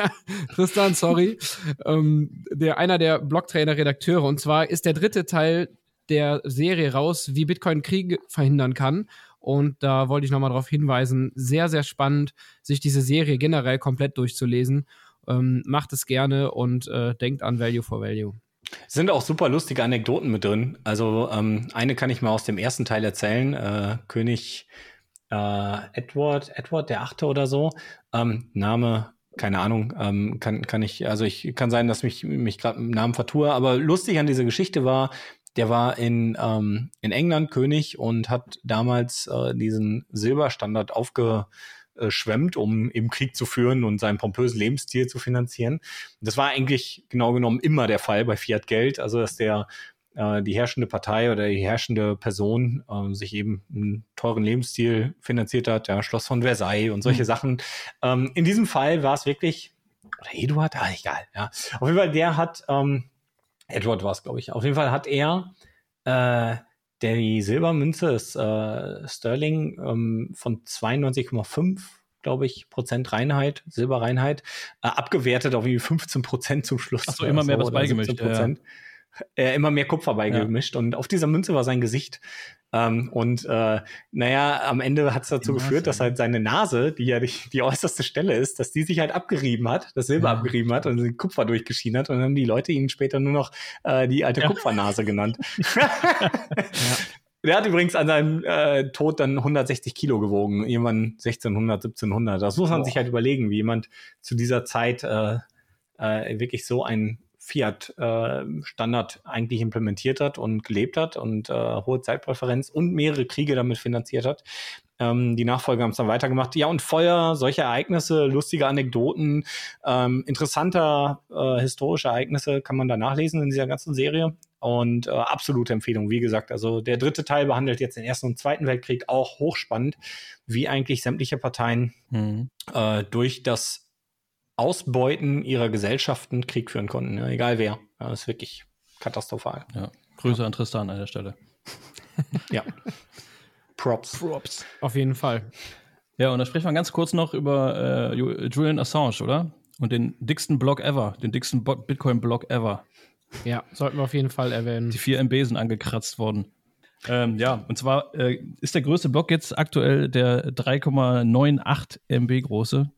Tristan, sorry. Ähm, der, einer der Blocktrainer-Redakteure, und zwar ist der dritte Teil der Serie raus, wie Bitcoin Krieg verhindern kann. Und da wollte ich nochmal darauf hinweisen, sehr, sehr spannend, sich diese Serie generell komplett durchzulesen. Ähm, macht es gerne und äh, denkt an Value for Value. Sind auch super lustige Anekdoten mit drin. Also ähm, eine kann ich mal aus dem ersten Teil erzählen. Äh, König äh, Edward, Edward der Achte oder so. Ähm, Name keine Ahnung, ähm, kann, kann ich, also ich kann sein, dass mich, mich gerade im Namen vertue, aber lustig an dieser Geschichte war, der war in, ähm, in England König und hat damals äh, diesen Silberstandard aufgeschwemmt, um eben Krieg zu führen und seinen pompösen Lebensstil zu finanzieren. Das war eigentlich genau genommen immer der Fall bei Fiat Geld, also dass der äh, die herrschende Partei oder die herrschende Person äh, sich eben einen teuren Lebensstil finanziert hat, ja, Schloss von Versailles und solche mhm. Sachen. Ähm, in diesem Fall war es wirklich, oder Eduard, ah, egal, ja. Auf jeden Fall, der hat ähm, Edward war es, glaube ich. Auf jeden Fall hat er äh, der die Silbermünze ist äh, Sterling ähm, von 92,5 glaube ich, Prozent Reinheit, Silberreinheit, äh, abgewertet auf irgendwie 15 Prozent zum Schluss. Achso, immer mehr so, was beigemischt. Ja. Äh, immer mehr Kupfer beigemischt. Ja. Und auf dieser Münze war sein Gesicht. Ähm, und äh, naja, am Ende hat es dazu geführt, dass halt seine Nase, die ja die, die äußerste Stelle ist, dass die sich halt abgerieben hat, das Silber ja. abgerieben hat und den Kupfer durchgeschienen hat. Und dann haben die Leute ihn später nur noch äh, die alte ja. Kupfernase genannt. Der hat übrigens an seinem äh, Tod dann 160 Kilo gewogen, irgendwann 1600, 1700. Das muss man Boah. sich halt überlegen, wie jemand zu dieser Zeit äh, äh, wirklich so ein Fiat-Standard äh, eigentlich implementiert hat und gelebt hat und äh, hohe Zeitpräferenz und mehrere Kriege damit finanziert hat. Ähm, die Nachfolger haben es dann weitergemacht. Ja, und Feuer, solche Ereignisse, lustige Anekdoten, ähm, interessanter äh, historische Ereignisse kann man da nachlesen in dieser ganzen Serie. Und äh, absolute Empfehlung, wie gesagt. Also der dritte Teil behandelt jetzt den Ersten und Zweiten Weltkrieg auch hochspannend, wie eigentlich sämtliche Parteien mhm. äh, durch das Ausbeuten ihrer Gesellschaften Krieg führen konnten, ja, egal wer. Ja, das ist wirklich katastrophal. Ja. Grüße ja. an Tristan an der Stelle. ja. Props. Props. Auf jeden Fall. Ja, und da sprechen wir ganz kurz noch über äh, Julian Assange, oder? Und den dicksten Block ever, den dicksten Bitcoin-Block ever. Ja, sollten wir auf jeden Fall erwähnen. Die 4 MB sind angekratzt worden. Ähm, ja, und zwar äh, ist der größte Block jetzt aktuell der 3,98 MB große.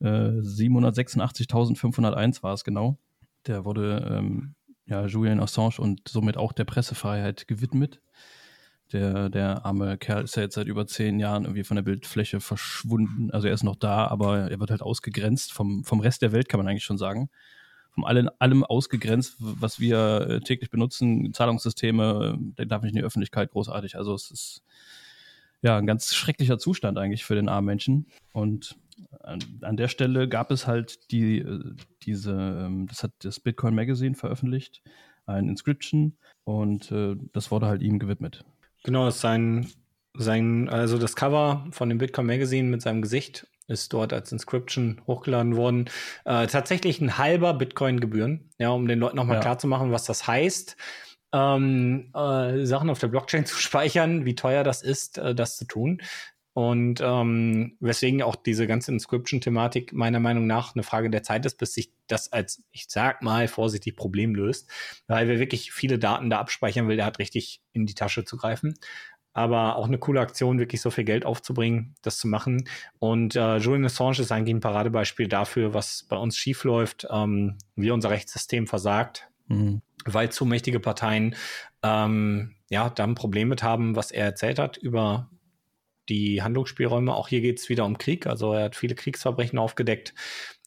786.501 äh, war es genau. Der wurde ähm, ja, Julian Assange und somit auch der Pressefreiheit gewidmet. Der, der arme Kerl ist ja jetzt seit über zehn Jahren irgendwie von der Bildfläche verschwunden. Also er ist noch da, aber er wird halt ausgegrenzt vom, vom Rest der Welt, kann man eigentlich schon sagen. Vom allem, allem ausgegrenzt, was wir äh, täglich benutzen, Zahlungssysteme, der darf nicht in die Öffentlichkeit großartig. Also es ist ja ein ganz schrecklicher Zustand eigentlich für den armen Menschen. Und an, an, der Stelle gab es halt die, äh, diese, ähm, das hat das Bitcoin Magazine veröffentlicht, ein Inscription und äh, das wurde halt ihm gewidmet. Genau, sein, sein, also das Cover von dem Bitcoin Magazine mit seinem Gesicht ist dort als Inscription hochgeladen worden. Äh, tatsächlich ein halber Bitcoin-Gebühren, ja, um den Leuten nochmal ja. klar zu machen, was das heißt. Ähm, äh, Sachen auf der Blockchain zu speichern, wie teuer das ist, äh, das zu tun. Und ähm, weswegen auch diese ganze Inscription-Thematik meiner Meinung nach eine Frage der Zeit ist, bis sich das als, ich sag mal, vorsichtig Problem löst. Weil wer wirklich viele Daten da abspeichern will, der hat richtig in die Tasche zu greifen. Aber auch eine coole Aktion, wirklich so viel Geld aufzubringen, das zu machen. Und äh, Julian Assange ist eigentlich ein Paradebeispiel dafür, was bei uns schiefläuft, ähm, wie unser Rechtssystem versagt, mhm. weil zu mächtige Parteien ähm, ja, da ein Problem mit haben, was er erzählt hat über die Handlungsspielräume. Auch hier geht es wieder um Krieg. Also er hat viele Kriegsverbrechen aufgedeckt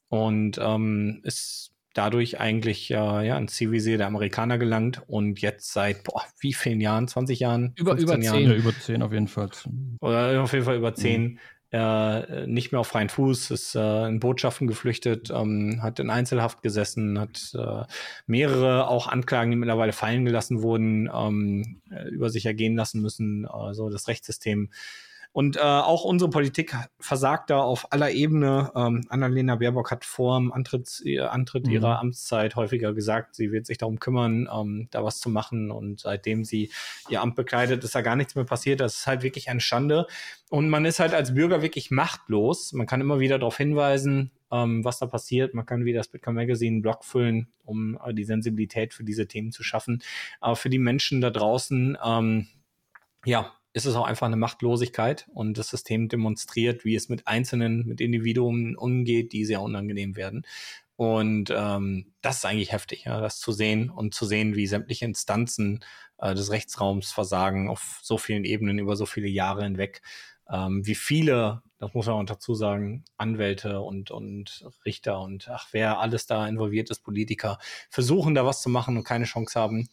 und ähm, ist dadurch eigentlich äh, ja, ins Zielvisier der Amerikaner gelangt und jetzt seit boah, wie vielen Jahren? 20 Jahren? Über, über 10. Jahren? Ja, über 10 auf jeden Fall. Oder auf jeden Fall über 10. Mhm. Äh, nicht mehr auf freien Fuß, ist äh, in Botschaften geflüchtet, ähm, hat in Einzelhaft gesessen, hat äh, mehrere auch Anklagen, die mittlerweile fallen gelassen wurden, ähm, äh, über sich ergehen lassen müssen. Also das Rechtssystem und äh, auch unsere Politik versagt da auf aller Ebene. Ähm, Annalena Baerbock hat vor dem Antritt, äh, Antritt mhm. ihrer Amtszeit häufiger gesagt, sie wird sich darum kümmern, ähm, da was zu machen. Und seitdem sie ihr Amt bekleidet, ist da gar nichts mehr passiert. Das ist halt wirklich eine Schande. Und man ist halt als Bürger wirklich machtlos. Man kann immer wieder darauf hinweisen, ähm, was da passiert. Man kann wie das Bitcoin Magazine einen Blog füllen, um äh, die Sensibilität für diese Themen zu schaffen. Aber für die Menschen da draußen, ähm, ja, ist es auch einfach eine Machtlosigkeit und das System demonstriert, wie es mit Einzelnen, mit Individuen umgeht, die sehr unangenehm werden. Und ähm, das ist eigentlich heftig, ja, das zu sehen und zu sehen, wie sämtliche Instanzen äh, des Rechtsraums versagen auf so vielen Ebenen über so viele Jahre hinweg. Ähm, wie viele, das muss man auch dazu sagen, Anwälte und, und Richter und ach, wer alles da involviert ist, Politiker, versuchen da was zu machen und keine Chance haben.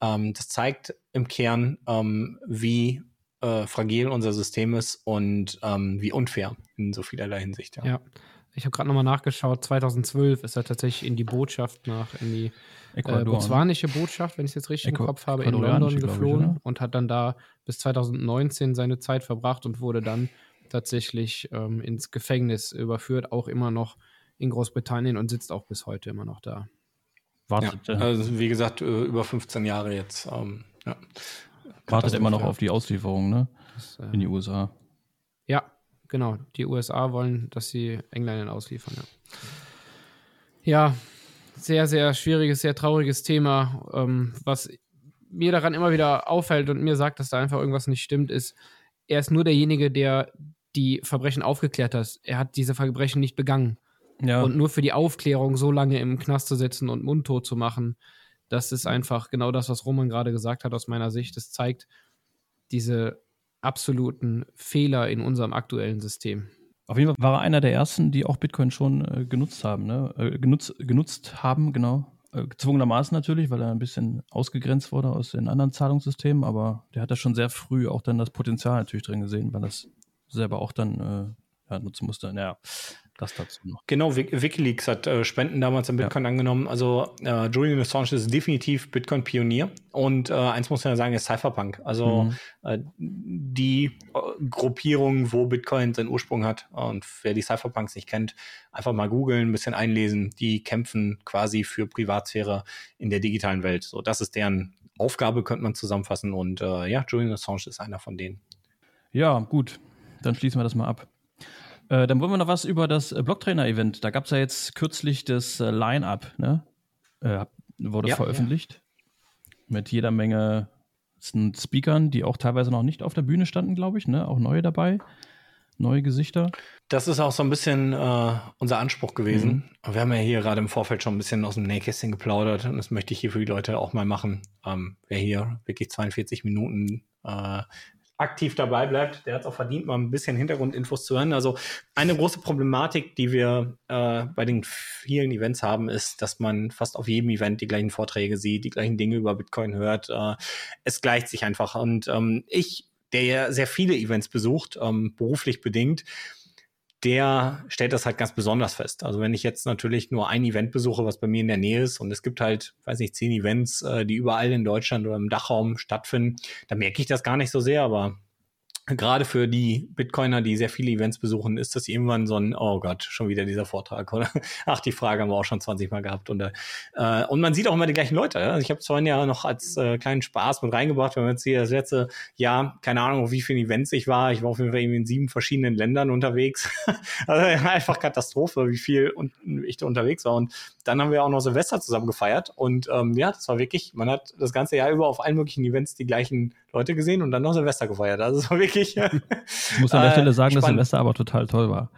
Ähm, das zeigt im Kern, ähm, wie äh, fragil unser System ist und ähm, wie unfair in so vielerlei Hinsicht. Ja, ja. ich habe gerade nochmal nachgeschaut. 2012 ist er tatsächlich in die Botschaft nach, in die äh, botswanische Botschaft, wenn ich es jetzt richtig Ecuador, im Kopf habe, in London geflohen ich, und hat dann da bis 2019 seine Zeit verbracht und wurde dann tatsächlich ähm, ins Gefängnis überführt, auch immer noch in Großbritannien und sitzt auch bis heute immer noch da. Wartet. Ja, also wie gesagt, äh, über 15 Jahre jetzt. Ähm, ja. Wartet immer noch auf die Auslieferung, ne? Das, äh, In die USA. Ja, genau. Die USA wollen, dass sie Engländern ausliefern, ja. Ja, sehr, sehr schwieriges, sehr trauriges Thema. Ähm, was mir daran immer wieder auffällt und mir sagt, dass da einfach irgendwas nicht stimmt, ist, er ist nur derjenige, der die Verbrechen aufgeklärt hat. Er hat diese Verbrechen nicht begangen. Ja. Und nur für die Aufklärung so lange im Knast zu sitzen und mundtot zu machen, das ist einfach genau das, was Roman gerade gesagt hat aus meiner Sicht. Das zeigt diese absoluten Fehler in unserem aktuellen System. Auf jeden Fall war er einer der ersten, die auch Bitcoin schon äh, genutzt haben, ne? Äh, genutzt, genutzt haben, genau. Äh, gezwungenermaßen natürlich, weil er ein bisschen ausgegrenzt wurde aus den anderen Zahlungssystemen, aber der hat da schon sehr früh auch dann das Potenzial natürlich drin gesehen, weil das selber auch dann äh, ja, nutzen musste. Naja, das dazu noch. Genau, Wikileaks hat äh, Spenden damals in Bitcoin ja. angenommen. Also äh, Julian Assange ist definitiv Bitcoin-Pionier. Und äh, eins muss man ja sagen, ist Cypherpunk. Also mhm. Äh, die äh, Gruppierung, wo Bitcoin seinen Ursprung hat. Und wer die Cypherpunks nicht kennt, einfach mal googeln, ein bisschen einlesen. Die kämpfen quasi für Privatsphäre in der digitalen Welt. So, das ist deren Aufgabe, könnte man zusammenfassen. Und äh, ja, Julian Assange ist einer von denen. Ja, gut. Dann schließen wir das mal ab. Äh, dann wollen wir noch was über das äh, Blocktrainer-Event. Da gab es ja jetzt kürzlich das äh, Line-Up, ne? Äh, wurde ja, veröffentlicht. Ja. Mit jeder Menge Speakern, die auch teilweise noch nicht auf der Bühne standen, glaube ich, ne? Auch neue dabei. Neue Gesichter. Das ist auch so ein bisschen äh, unser Anspruch gewesen. Mhm. Wir haben ja hier gerade im Vorfeld schon ein bisschen aus dem Nähkästchen geplaudert und das möchte ich hier für die Leute auch mal machen. Ähm, wer hier wirklich 42 Minuten aktiv dabei bleibt, der hat es auch verdient, mal ein bisschen Hintergrundinfos zu hören. Also eine große Problematik, die wir äh, bei den vielen Events haben, ist, dass man fast auf jedem Event die gleichen Vorträge sieht, die gleichen Dinge über Bitcoin hört. Äh, es gleicht sich einfach. Und ähm, ich, der ja sehr viele Events besucht, ähm, beruflich bedingt, der stellt das halt ganz besonders fest. Also wenn ich jetzt natürlich nur ein Event besuche, was bei mir in der Nähe ist, und es gibt halt, weiß nicht, zehn Events, äh, die überall in Deutschland oder im Dachraum stattfinden, dann merke ich das gar nicht so sehr, aber gerade für die Bitcoiner, die sehr viele Events besuchen, ist das irgendwann so ein, oh Gott, schon wieder dieser Vortrag, oder? Ach, die Frage haben wir auch schon 20 Mal gehabt. Und, äh, und man sieht auch immer die gleichen Leute. Also ich habe es vorhin ja noch als äh, kleinen Spaß mit reingebracht, wenn man jetzt hier das letzte Jahr, keine Ahnung, auf wie vielen Events ich war. Ich war auf jeden Fall irgendwie in sieben verschiedenen Ländern unterwegs. also einfach Katastrophe, wie viel ich da unterwegs war. Und dann haben wir auch noch Silvester zusammen gefeiert. Und ähm, ja, das war wirklich, man hat das ganze Jahr über auf allen möglichen Events die gleichen Leute gesehen und dann noch Silvester gefeiert. Also es war wirklich. ich muss an der Stelle sagen, spannend. dass Silvester aber total toll war.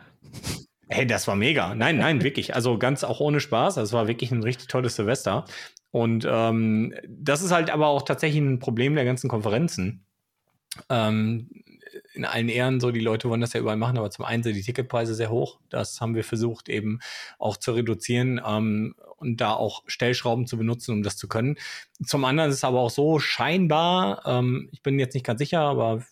Hey, das war mega. Nein, nein, wirklich. Also ganz auch ohne Spaß. Es war wirklich ein richtig tolles Silvester. Und ähm, das ist halt aber auch tatsächlich ein Problem der ganzen Konferenzen. Ähm, in allen Ehren so, die Leute wollen das ja überall machen, aber zum einen sind die Ticketpreise sehr hoch. Das haben wir versucht eben auch zu reduzieren ähm, und da auch Stellschrauben zu benutzen, um das zu können. Zum anderen ist es aber auch so scheinbar, ähm, ich bin jetzt nicht ganz sicher, aber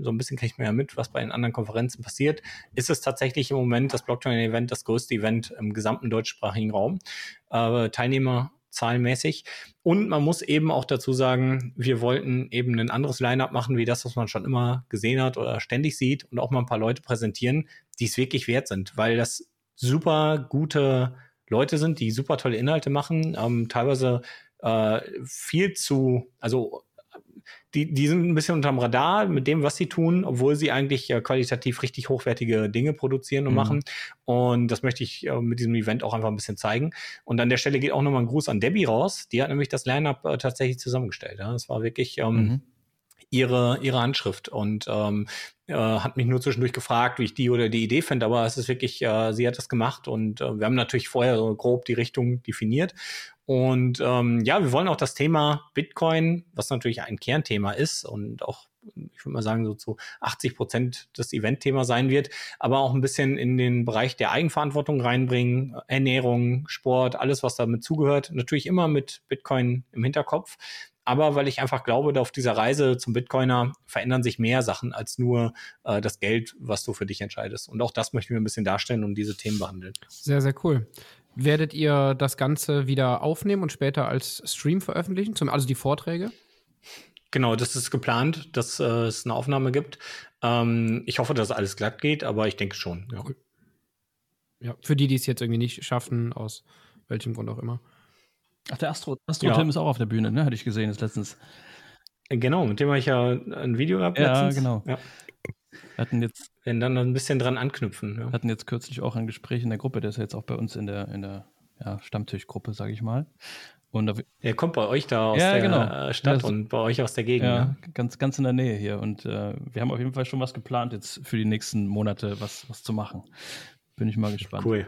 so ein bisschen kriegt man ja mit, was bei den anderen Konferenzen passiert, ist es tatsächlich im Moment das Blockchain-Event das größte Event im gesamten deutschsprachigen Raum. Äh, Teilnehmer zahlenmäßig. Und man muss eben auch dazu sagen, wir wollten eben ein anderes Line-up machen, wie das, was man schon immer gesehen hat oder ständig sieht und auch mal ein paar Leute präsentieren, die es wirklich wert sind, weil das super gute Leute sind, die super tolle Inhalte machen, ähm, teilweise äh, viel zu, also die, die sind ein bisschen unterm Radar mit dem, was sie tun, obwohl sie eigentlich äh, qualitativ richtig hochwertige Dinge produzieren und mhm. machen. Und das möchte ich äh, mit diesem Event auch einfach ein bisschen zeigen. Und an der Stelle geht auch nochmal ein Gruß an Debbie raus. Die hat nämlich das Line-Up äh, tatsächlich zusammengestellt. Ja. Das war wirklich ähm, mhm. Ihre, ihre Handschrift. Und ähm, äh, hat mich nur zwischendurch gefragt, wie ich die oder die Idee finde, aber es ist wirklich, äh, sie hat das gemacht und äh, wir haben natürlich vorher so grob die Richtung definiert und ähm, ja, wir wollen auch das Thema Bitcoin, was natürlich ein Kernthema ist und auch, ich würde mal sagen, so zu 80 Prozent das Eventthema sein wird, aber auch ein bisschen in den Bereich der Eigenverantwortung reinbringen, Ernährung, Sport, alles, was damit zugehört. Natürlich immer mit Bitcoin im Hinterkopf. Aber weil ich einfach glaube, auf dieser Reise zum Bitcoiner verändern sich mehr Sachen als nur äh, das Geld, was du für dich entscheidest. Und auch das möchten wir ein bisschen darstellen und diese Themen behandeln. Sehr, sehr cool. Werdet ihr das Ganze wieder aufnehmen und später als Stream veröffentlichen, zum, also die Vorträge? Genau, das ist geplant, dass äh, es eine Aufnahme gibt. Ähm, ich hoffe, dass alles glatt geht, aber ich denke schon. Ja. Cool. ja, für die, die es jetzt irgendwie nicht schaffen, aus welchem Grund auch immer. Ach, der Astro, Astro ja. Tim ist auch auf der Bühne, ne? Hatte ich gesehen, ist letztens. Genau, mit dem habe ich ja ein Video gehabt. Ja, letztens. genau. Ja. Wir hatten jetzt. Werden dann noch ein bisschen dran anknüpfen. Ja. hatten jetzt kürzlich auch ein Gespräch in der Gruppe, der ist ja jetzt auch bei uns in der, in der ja, Stammtischgruppe, sage ich mal. Und er kommt bei euch da aus ja, der genau. Stadt ja, und bei euch aus der Gegend. Ja, ne? ganz, ganz in der Nähe hier. Und äh, wir haben auf jeden Fall schon was geplant, jetzt für die nächsten Monate was, was zu machen. Bin ich mal gespannt. Cool.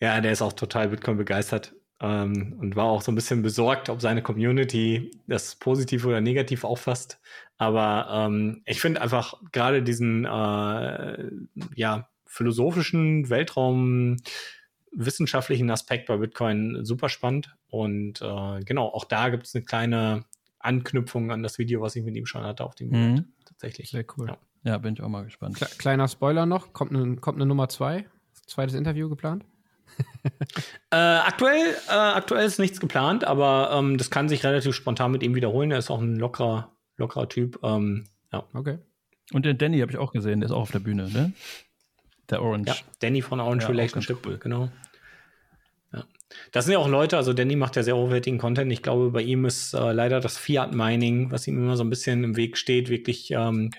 Ja, der ist auch total Bitcoin begeistert ähm, und war auch so ein bisschen besorgt, ob seine Community das positiv oder negativ auffasst. Aber ähm, ich finde einfach gerade diesen äh, ja, philosophischen Weltraum wissenschaftlichen Aspekt bei Bitcoin super spannend. Und äh, genau, auch da gibt es eine kleine Anknüpfung an das Video, was ich mit ihm schon hatte auf dem mhm. Event. Tatsächlich. Sehr cool. Ja. ja. bin ich auch mal gespannt. kleiner Spoiler noch, kommt eine, kommt eine Nummer zwei, zweites Interview geplant? Äh, aktuell, äh, aktuell ist nichts geplant, aber ähm, das kann sich relativ spontan mit ihm wiederholen. Er ist auch ein lockerer, lockerer Typ. Ähm, ja. Okay. Und den Danny habe ich auch gesehen, der ist auch auf der Bühne, ne? Der Orange. Ja, Danny von Orange ja, Relationship, cool. genau. Ja. Das sind ja auch Leute, also Danny macht ja sehr hochwertigen Content. Ich glaube, bei ihm ist äh, leider das Fiat-Mining, was ihm immer so ein bisschen im Weg steht, wirklich ähm,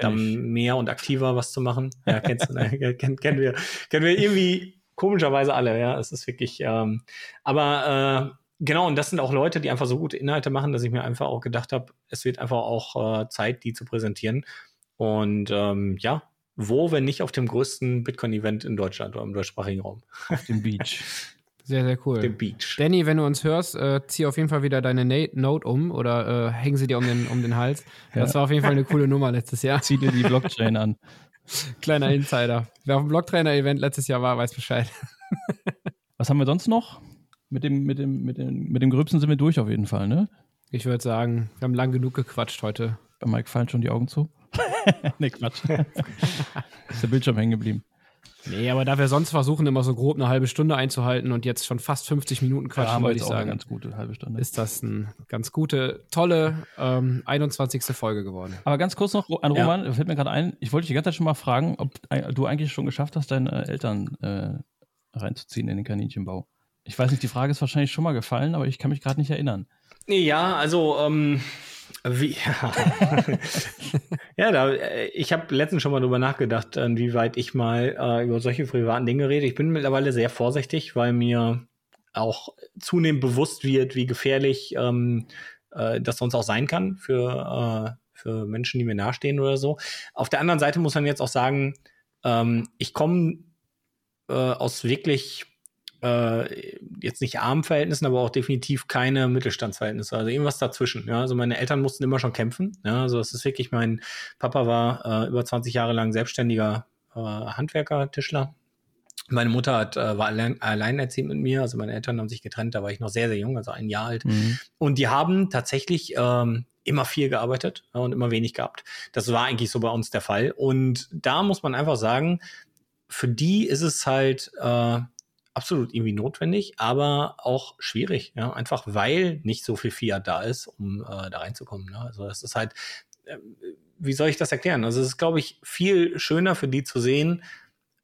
mehr und aktiver was zu machen. Ja, kennst du, ne? kennen, kennen wir, kennen wir irgendwie komischerweise alle, ja. Es ist wirklich, ähm, aber äh, genau, und das sind auch Leute, die einfach so gute Inhalte machen, dass ich mir einfach auch gedacht habe, es wird einfach auch äh, Zeit, die zu präsentieren. Und ähm, ja, wo, wenn nicht auf dem größten Bitcoin-Event in Deutschland oder im deutschsprachigen Raum? Auf dem Beach. Sehr, sehr cool. Dem Beach. Danny, wenn du uns hörst, äh, zieh auf jeden Fall wieder deine Note um oder äh, hängen sie dir um den, um den Hals. Ja. Das war auf jeden Fall eine coole Nummer letztes Jahr. Zieh dir die Blockchain an. Kleiner Insider. Wer auf dem Blocktrainer-Event letztes Jahr war, weiß Bescheid. Was haben wir sonst noch? Mit dem, mit dem, mit dem, mit dem Gröbsten sind wir durch auf jeden Fall, ne? Ich würde sagen, wir haben lang genug gequatscht heute. Bei Mike fallen schon die Augen zu. nee, Quatsch. ist der Bildschirm hängen geblieben. Nee, aber da wir sonst versuchen, immer so grob eine halbe Stunde einzuhalten und jetzt schon fast 50 Minuten quatschen, ja, würde ich sagen. Eine ganz gute halbe Stunde. Ist das eine ganz gute, tolle ähm, 21. Folge geworden. Aber ganz kurz noch an Roman, ja. fällt mir gerade ein, ich wollte dich die ganze Zeit schon mal fragen, ob du eigentlich schon geschafft hast, deine Eltern äh, reinzuziehen in den Kaninchenbau. Ich weiß nicht, die Frage ist wahrscheinlich schon mal gefallen, aber ich kann mich gerade nicht erinnern. Ja, also ähm, wie, ja, ja da, äh, ich habe letztens schon mal drüber nachgedacht, inwieweit ich mal äh, über solche privaten Dinge rede. Ich bin mittlerweile sehr vorsichtig, weil mir auch zunehmend bewusst wird, wie gefährlich ähm, äh, das sonst auch sein kann für, äh, für Menschen, die mir nahestehen oder so. Auf der anderen Seite muss man jetzt auch sagen, ähm, ich komme äh, aus wirklich äh, jetzt nicht armen Verhältnissen, aber auch definitiv keine Mittelstandsverhältnisse. Also irgendwas dazwischen. Ja? Also meine Eltern mussten immer schon kämpfen. Ja? Also es ist wirklich, mein Papa war äh, über 20 Jahre lang selbstständiger äh, Handwerker, Tischler. Meine Mutter hat, äh, war allein, alleinerziehend mit mir, also meine Eltern haben sich getrennt, da war ich noch sehr, sehr jung, also ein Jahr alt. Mhm. Und die haben tatsächlich ähm, immer viel gearbeitet ja, und immer wenig gehabt. Das war eigentlich so bei uns der Fall. Und da muss man einfach sagen, für die ist es halt äh, absolut irgendwie notwendig, aber auch schwierig, ja, einfach weil nicht so viel Fiat da ist, um äh, da reinzukommen. Ne? Also es ist halt, äh, wie soll ich das erklären? Also es ist, glaube ich, viel schöner für die zu sehen,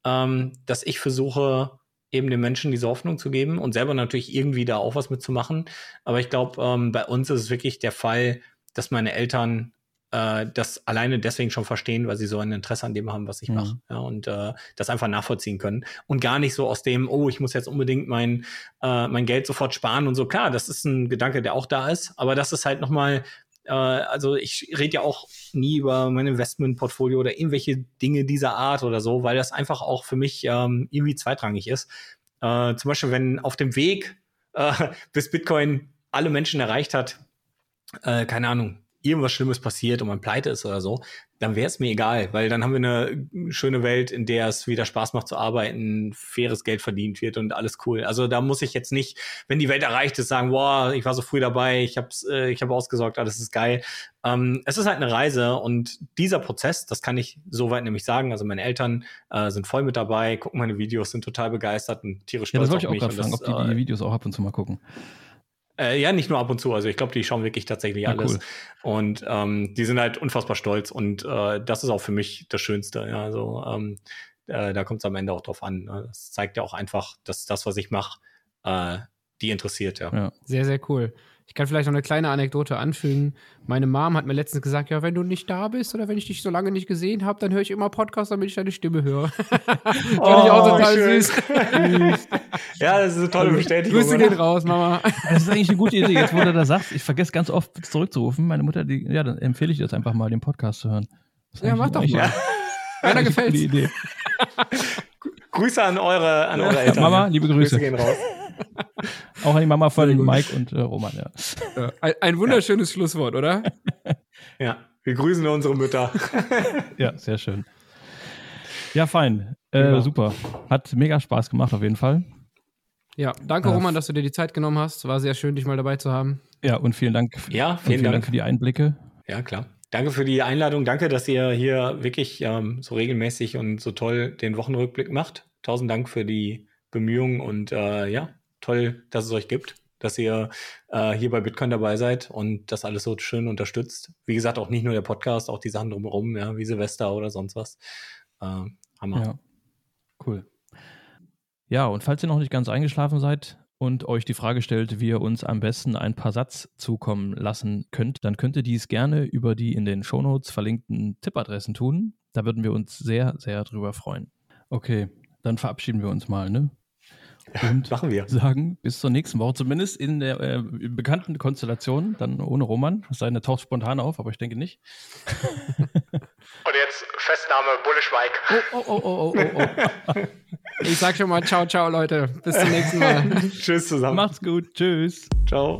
ähm, dass ich versuche, eben den Menschen diese Hoffnung zu geben und selber natürlich irgendwie da auch was mitzumachen. Aber ich glaube, ähm, bei uns ist es wirklich der Fall, dass meine Eltern äh, das alleine deswegen schon verstehen, weil sie so ein Interesse an dem haben, was ich mhm. mache. Ja, und äh, das einfach nachvollziehen können. Und gar nicht so aus dem, oh, ich muss jetzt unbedingt mein, äh, mein Geld sofort sparen und so. Klar, das ist ein Gedanke, der auch da ist, aber das ist halt nochmal, äh, also ich rede ja auch nie über mein Investmentportfolio oder irgendwelche Dinge dieser Art oder so, weil das einfach auch für mich ähm, irgendwie zweitrangig ist. Äh, zum Beispiel, wenn auf dem Weg äh, bis Bitcoin alle Menschen erreicht hat, äh, keine Ahnung, irgendwas Schlimmes passiert und man pleite ist oder so, dann wäre es mir egal, weil dann haben wir eine schöne Welt, in der es wieder Spaß macht zu arbeiten, faires Geld verdient wird und alles cool. Also da muss ich jetzt nicht, wenn die Welt erreicht ist, sagen, wow, ich war so früh dabei, ich habe äh, ich hab ausgesorgt, alles ist geil. Ähm, es ist halt eine Reise und dieser Prozess, das kann ich soweit nämlich sagen, also meine Eltern äh, sind voll mit dabei, gucken meine Videos, sind total begeistert und tierisch stolz ja, das auf mich. Ich auch fragen, das, ob die die äh, Videos auch ab und zu mal gucken. Äh, ja, nicht nur ab und zu. Also ich glaube, die schauen wirklich tatsächlich ja, alles. Cool. Und ähm, die sind halt unfassbar stolz. Und äh, das ist auch für mich das Schönste. Ja, also ähm, äh, da kommt es am Ende auch drauf an. Ne? Das zeigt ja auch einfach, dass das, was ich mache, äh, die interessiert, ja. ja. Sehr, sehr cool. Ich kann vielleicht noch eine kleine Anekdote anfügen. Meine Mom hat mir letztens gesagt, ja, wenn du nicht da bist oder wenn ich dich so lange nicht gesehen habe, dann höre ich immer Podcast, damit ich deine Stimme höre. Fand ich auch Oh, total schön. süß. Ja, das ist eine tolle Bestätigung. Grüße gehen raus, Mama. Das ist eigentlich eine gute Idee. Jetzt, wo du das sagst, ich vergesse ganz oft zurückzurufen. Meine Mutter, die, ja, dann empfehle ich dir das einfach mal, den Podcast zu hören. Ja, mach doch mal. das Einer gute Idee. Grüße an eure, an eure Eltern. Mama, liebe Grüße. Grüße gehen raus. Auch an die Mama von. Mike und äh, Roman, ja. Ja, Ein, ein wunderschönes Schlusswort, oder? Ja, wir grüßen unsere Mütter. Ja, sehr schön. Ja, fein. Äh, super. Hat mega Spaß gemacht, auf jeden Fall. Ja, danke, Ja. Roman, dass du dir die Zeit genommen hast. War sehr schön, dich mal dabei zu haben. Ja, und vielen Dank. Ja, und vielen Dank. für die Einblicke. Ja, klar. Danke für die Einladung. Danke, dass ihr hier wirklich ähm, so regelmäßig und so toll den Wochenrückblick macht. Tausend Dank für die Bemühungen und äh, ja, toll, dass es euch gibt, dass ihr äh, hier bei Bitcoin dabei seid und das alles so schön unterstützt. Wie gesagt, auch nicht nur der Podcast, auch die Sachen drumherum, ja, wie Silvester oder sonst was. Äh, Hammer. Ja, cool. Ja, und falls ihr noch nicht ganz eingeschlafen seid und euch die Frage stellt, wie ihr uns am besten ein paar Satz zukommen lassen könnt, dann könnt ihr dies gerne über die in den Shownotes verlinkten Tippadressen tun. Da würden wir uns sehr, sehr drüber freuen. Okay, dann verabschieden wir uns mal, ne? Und Machen wir. sagen bis zur nächsten Woche, zumindest in der äh, bekannten Konstellation, dann ohne Roman. Es sei denn, er taucht spontan auf, aber ich denke nicht. Und jetzt Festnahme Bullish Mike. Oh, oh, oh, oh, oh, oh. Ich sag schon mal ciao, ciao, Leute. Bis zum nächsten Mal. Tschüss zusammen. Macht's gut, tschüss. Ciao.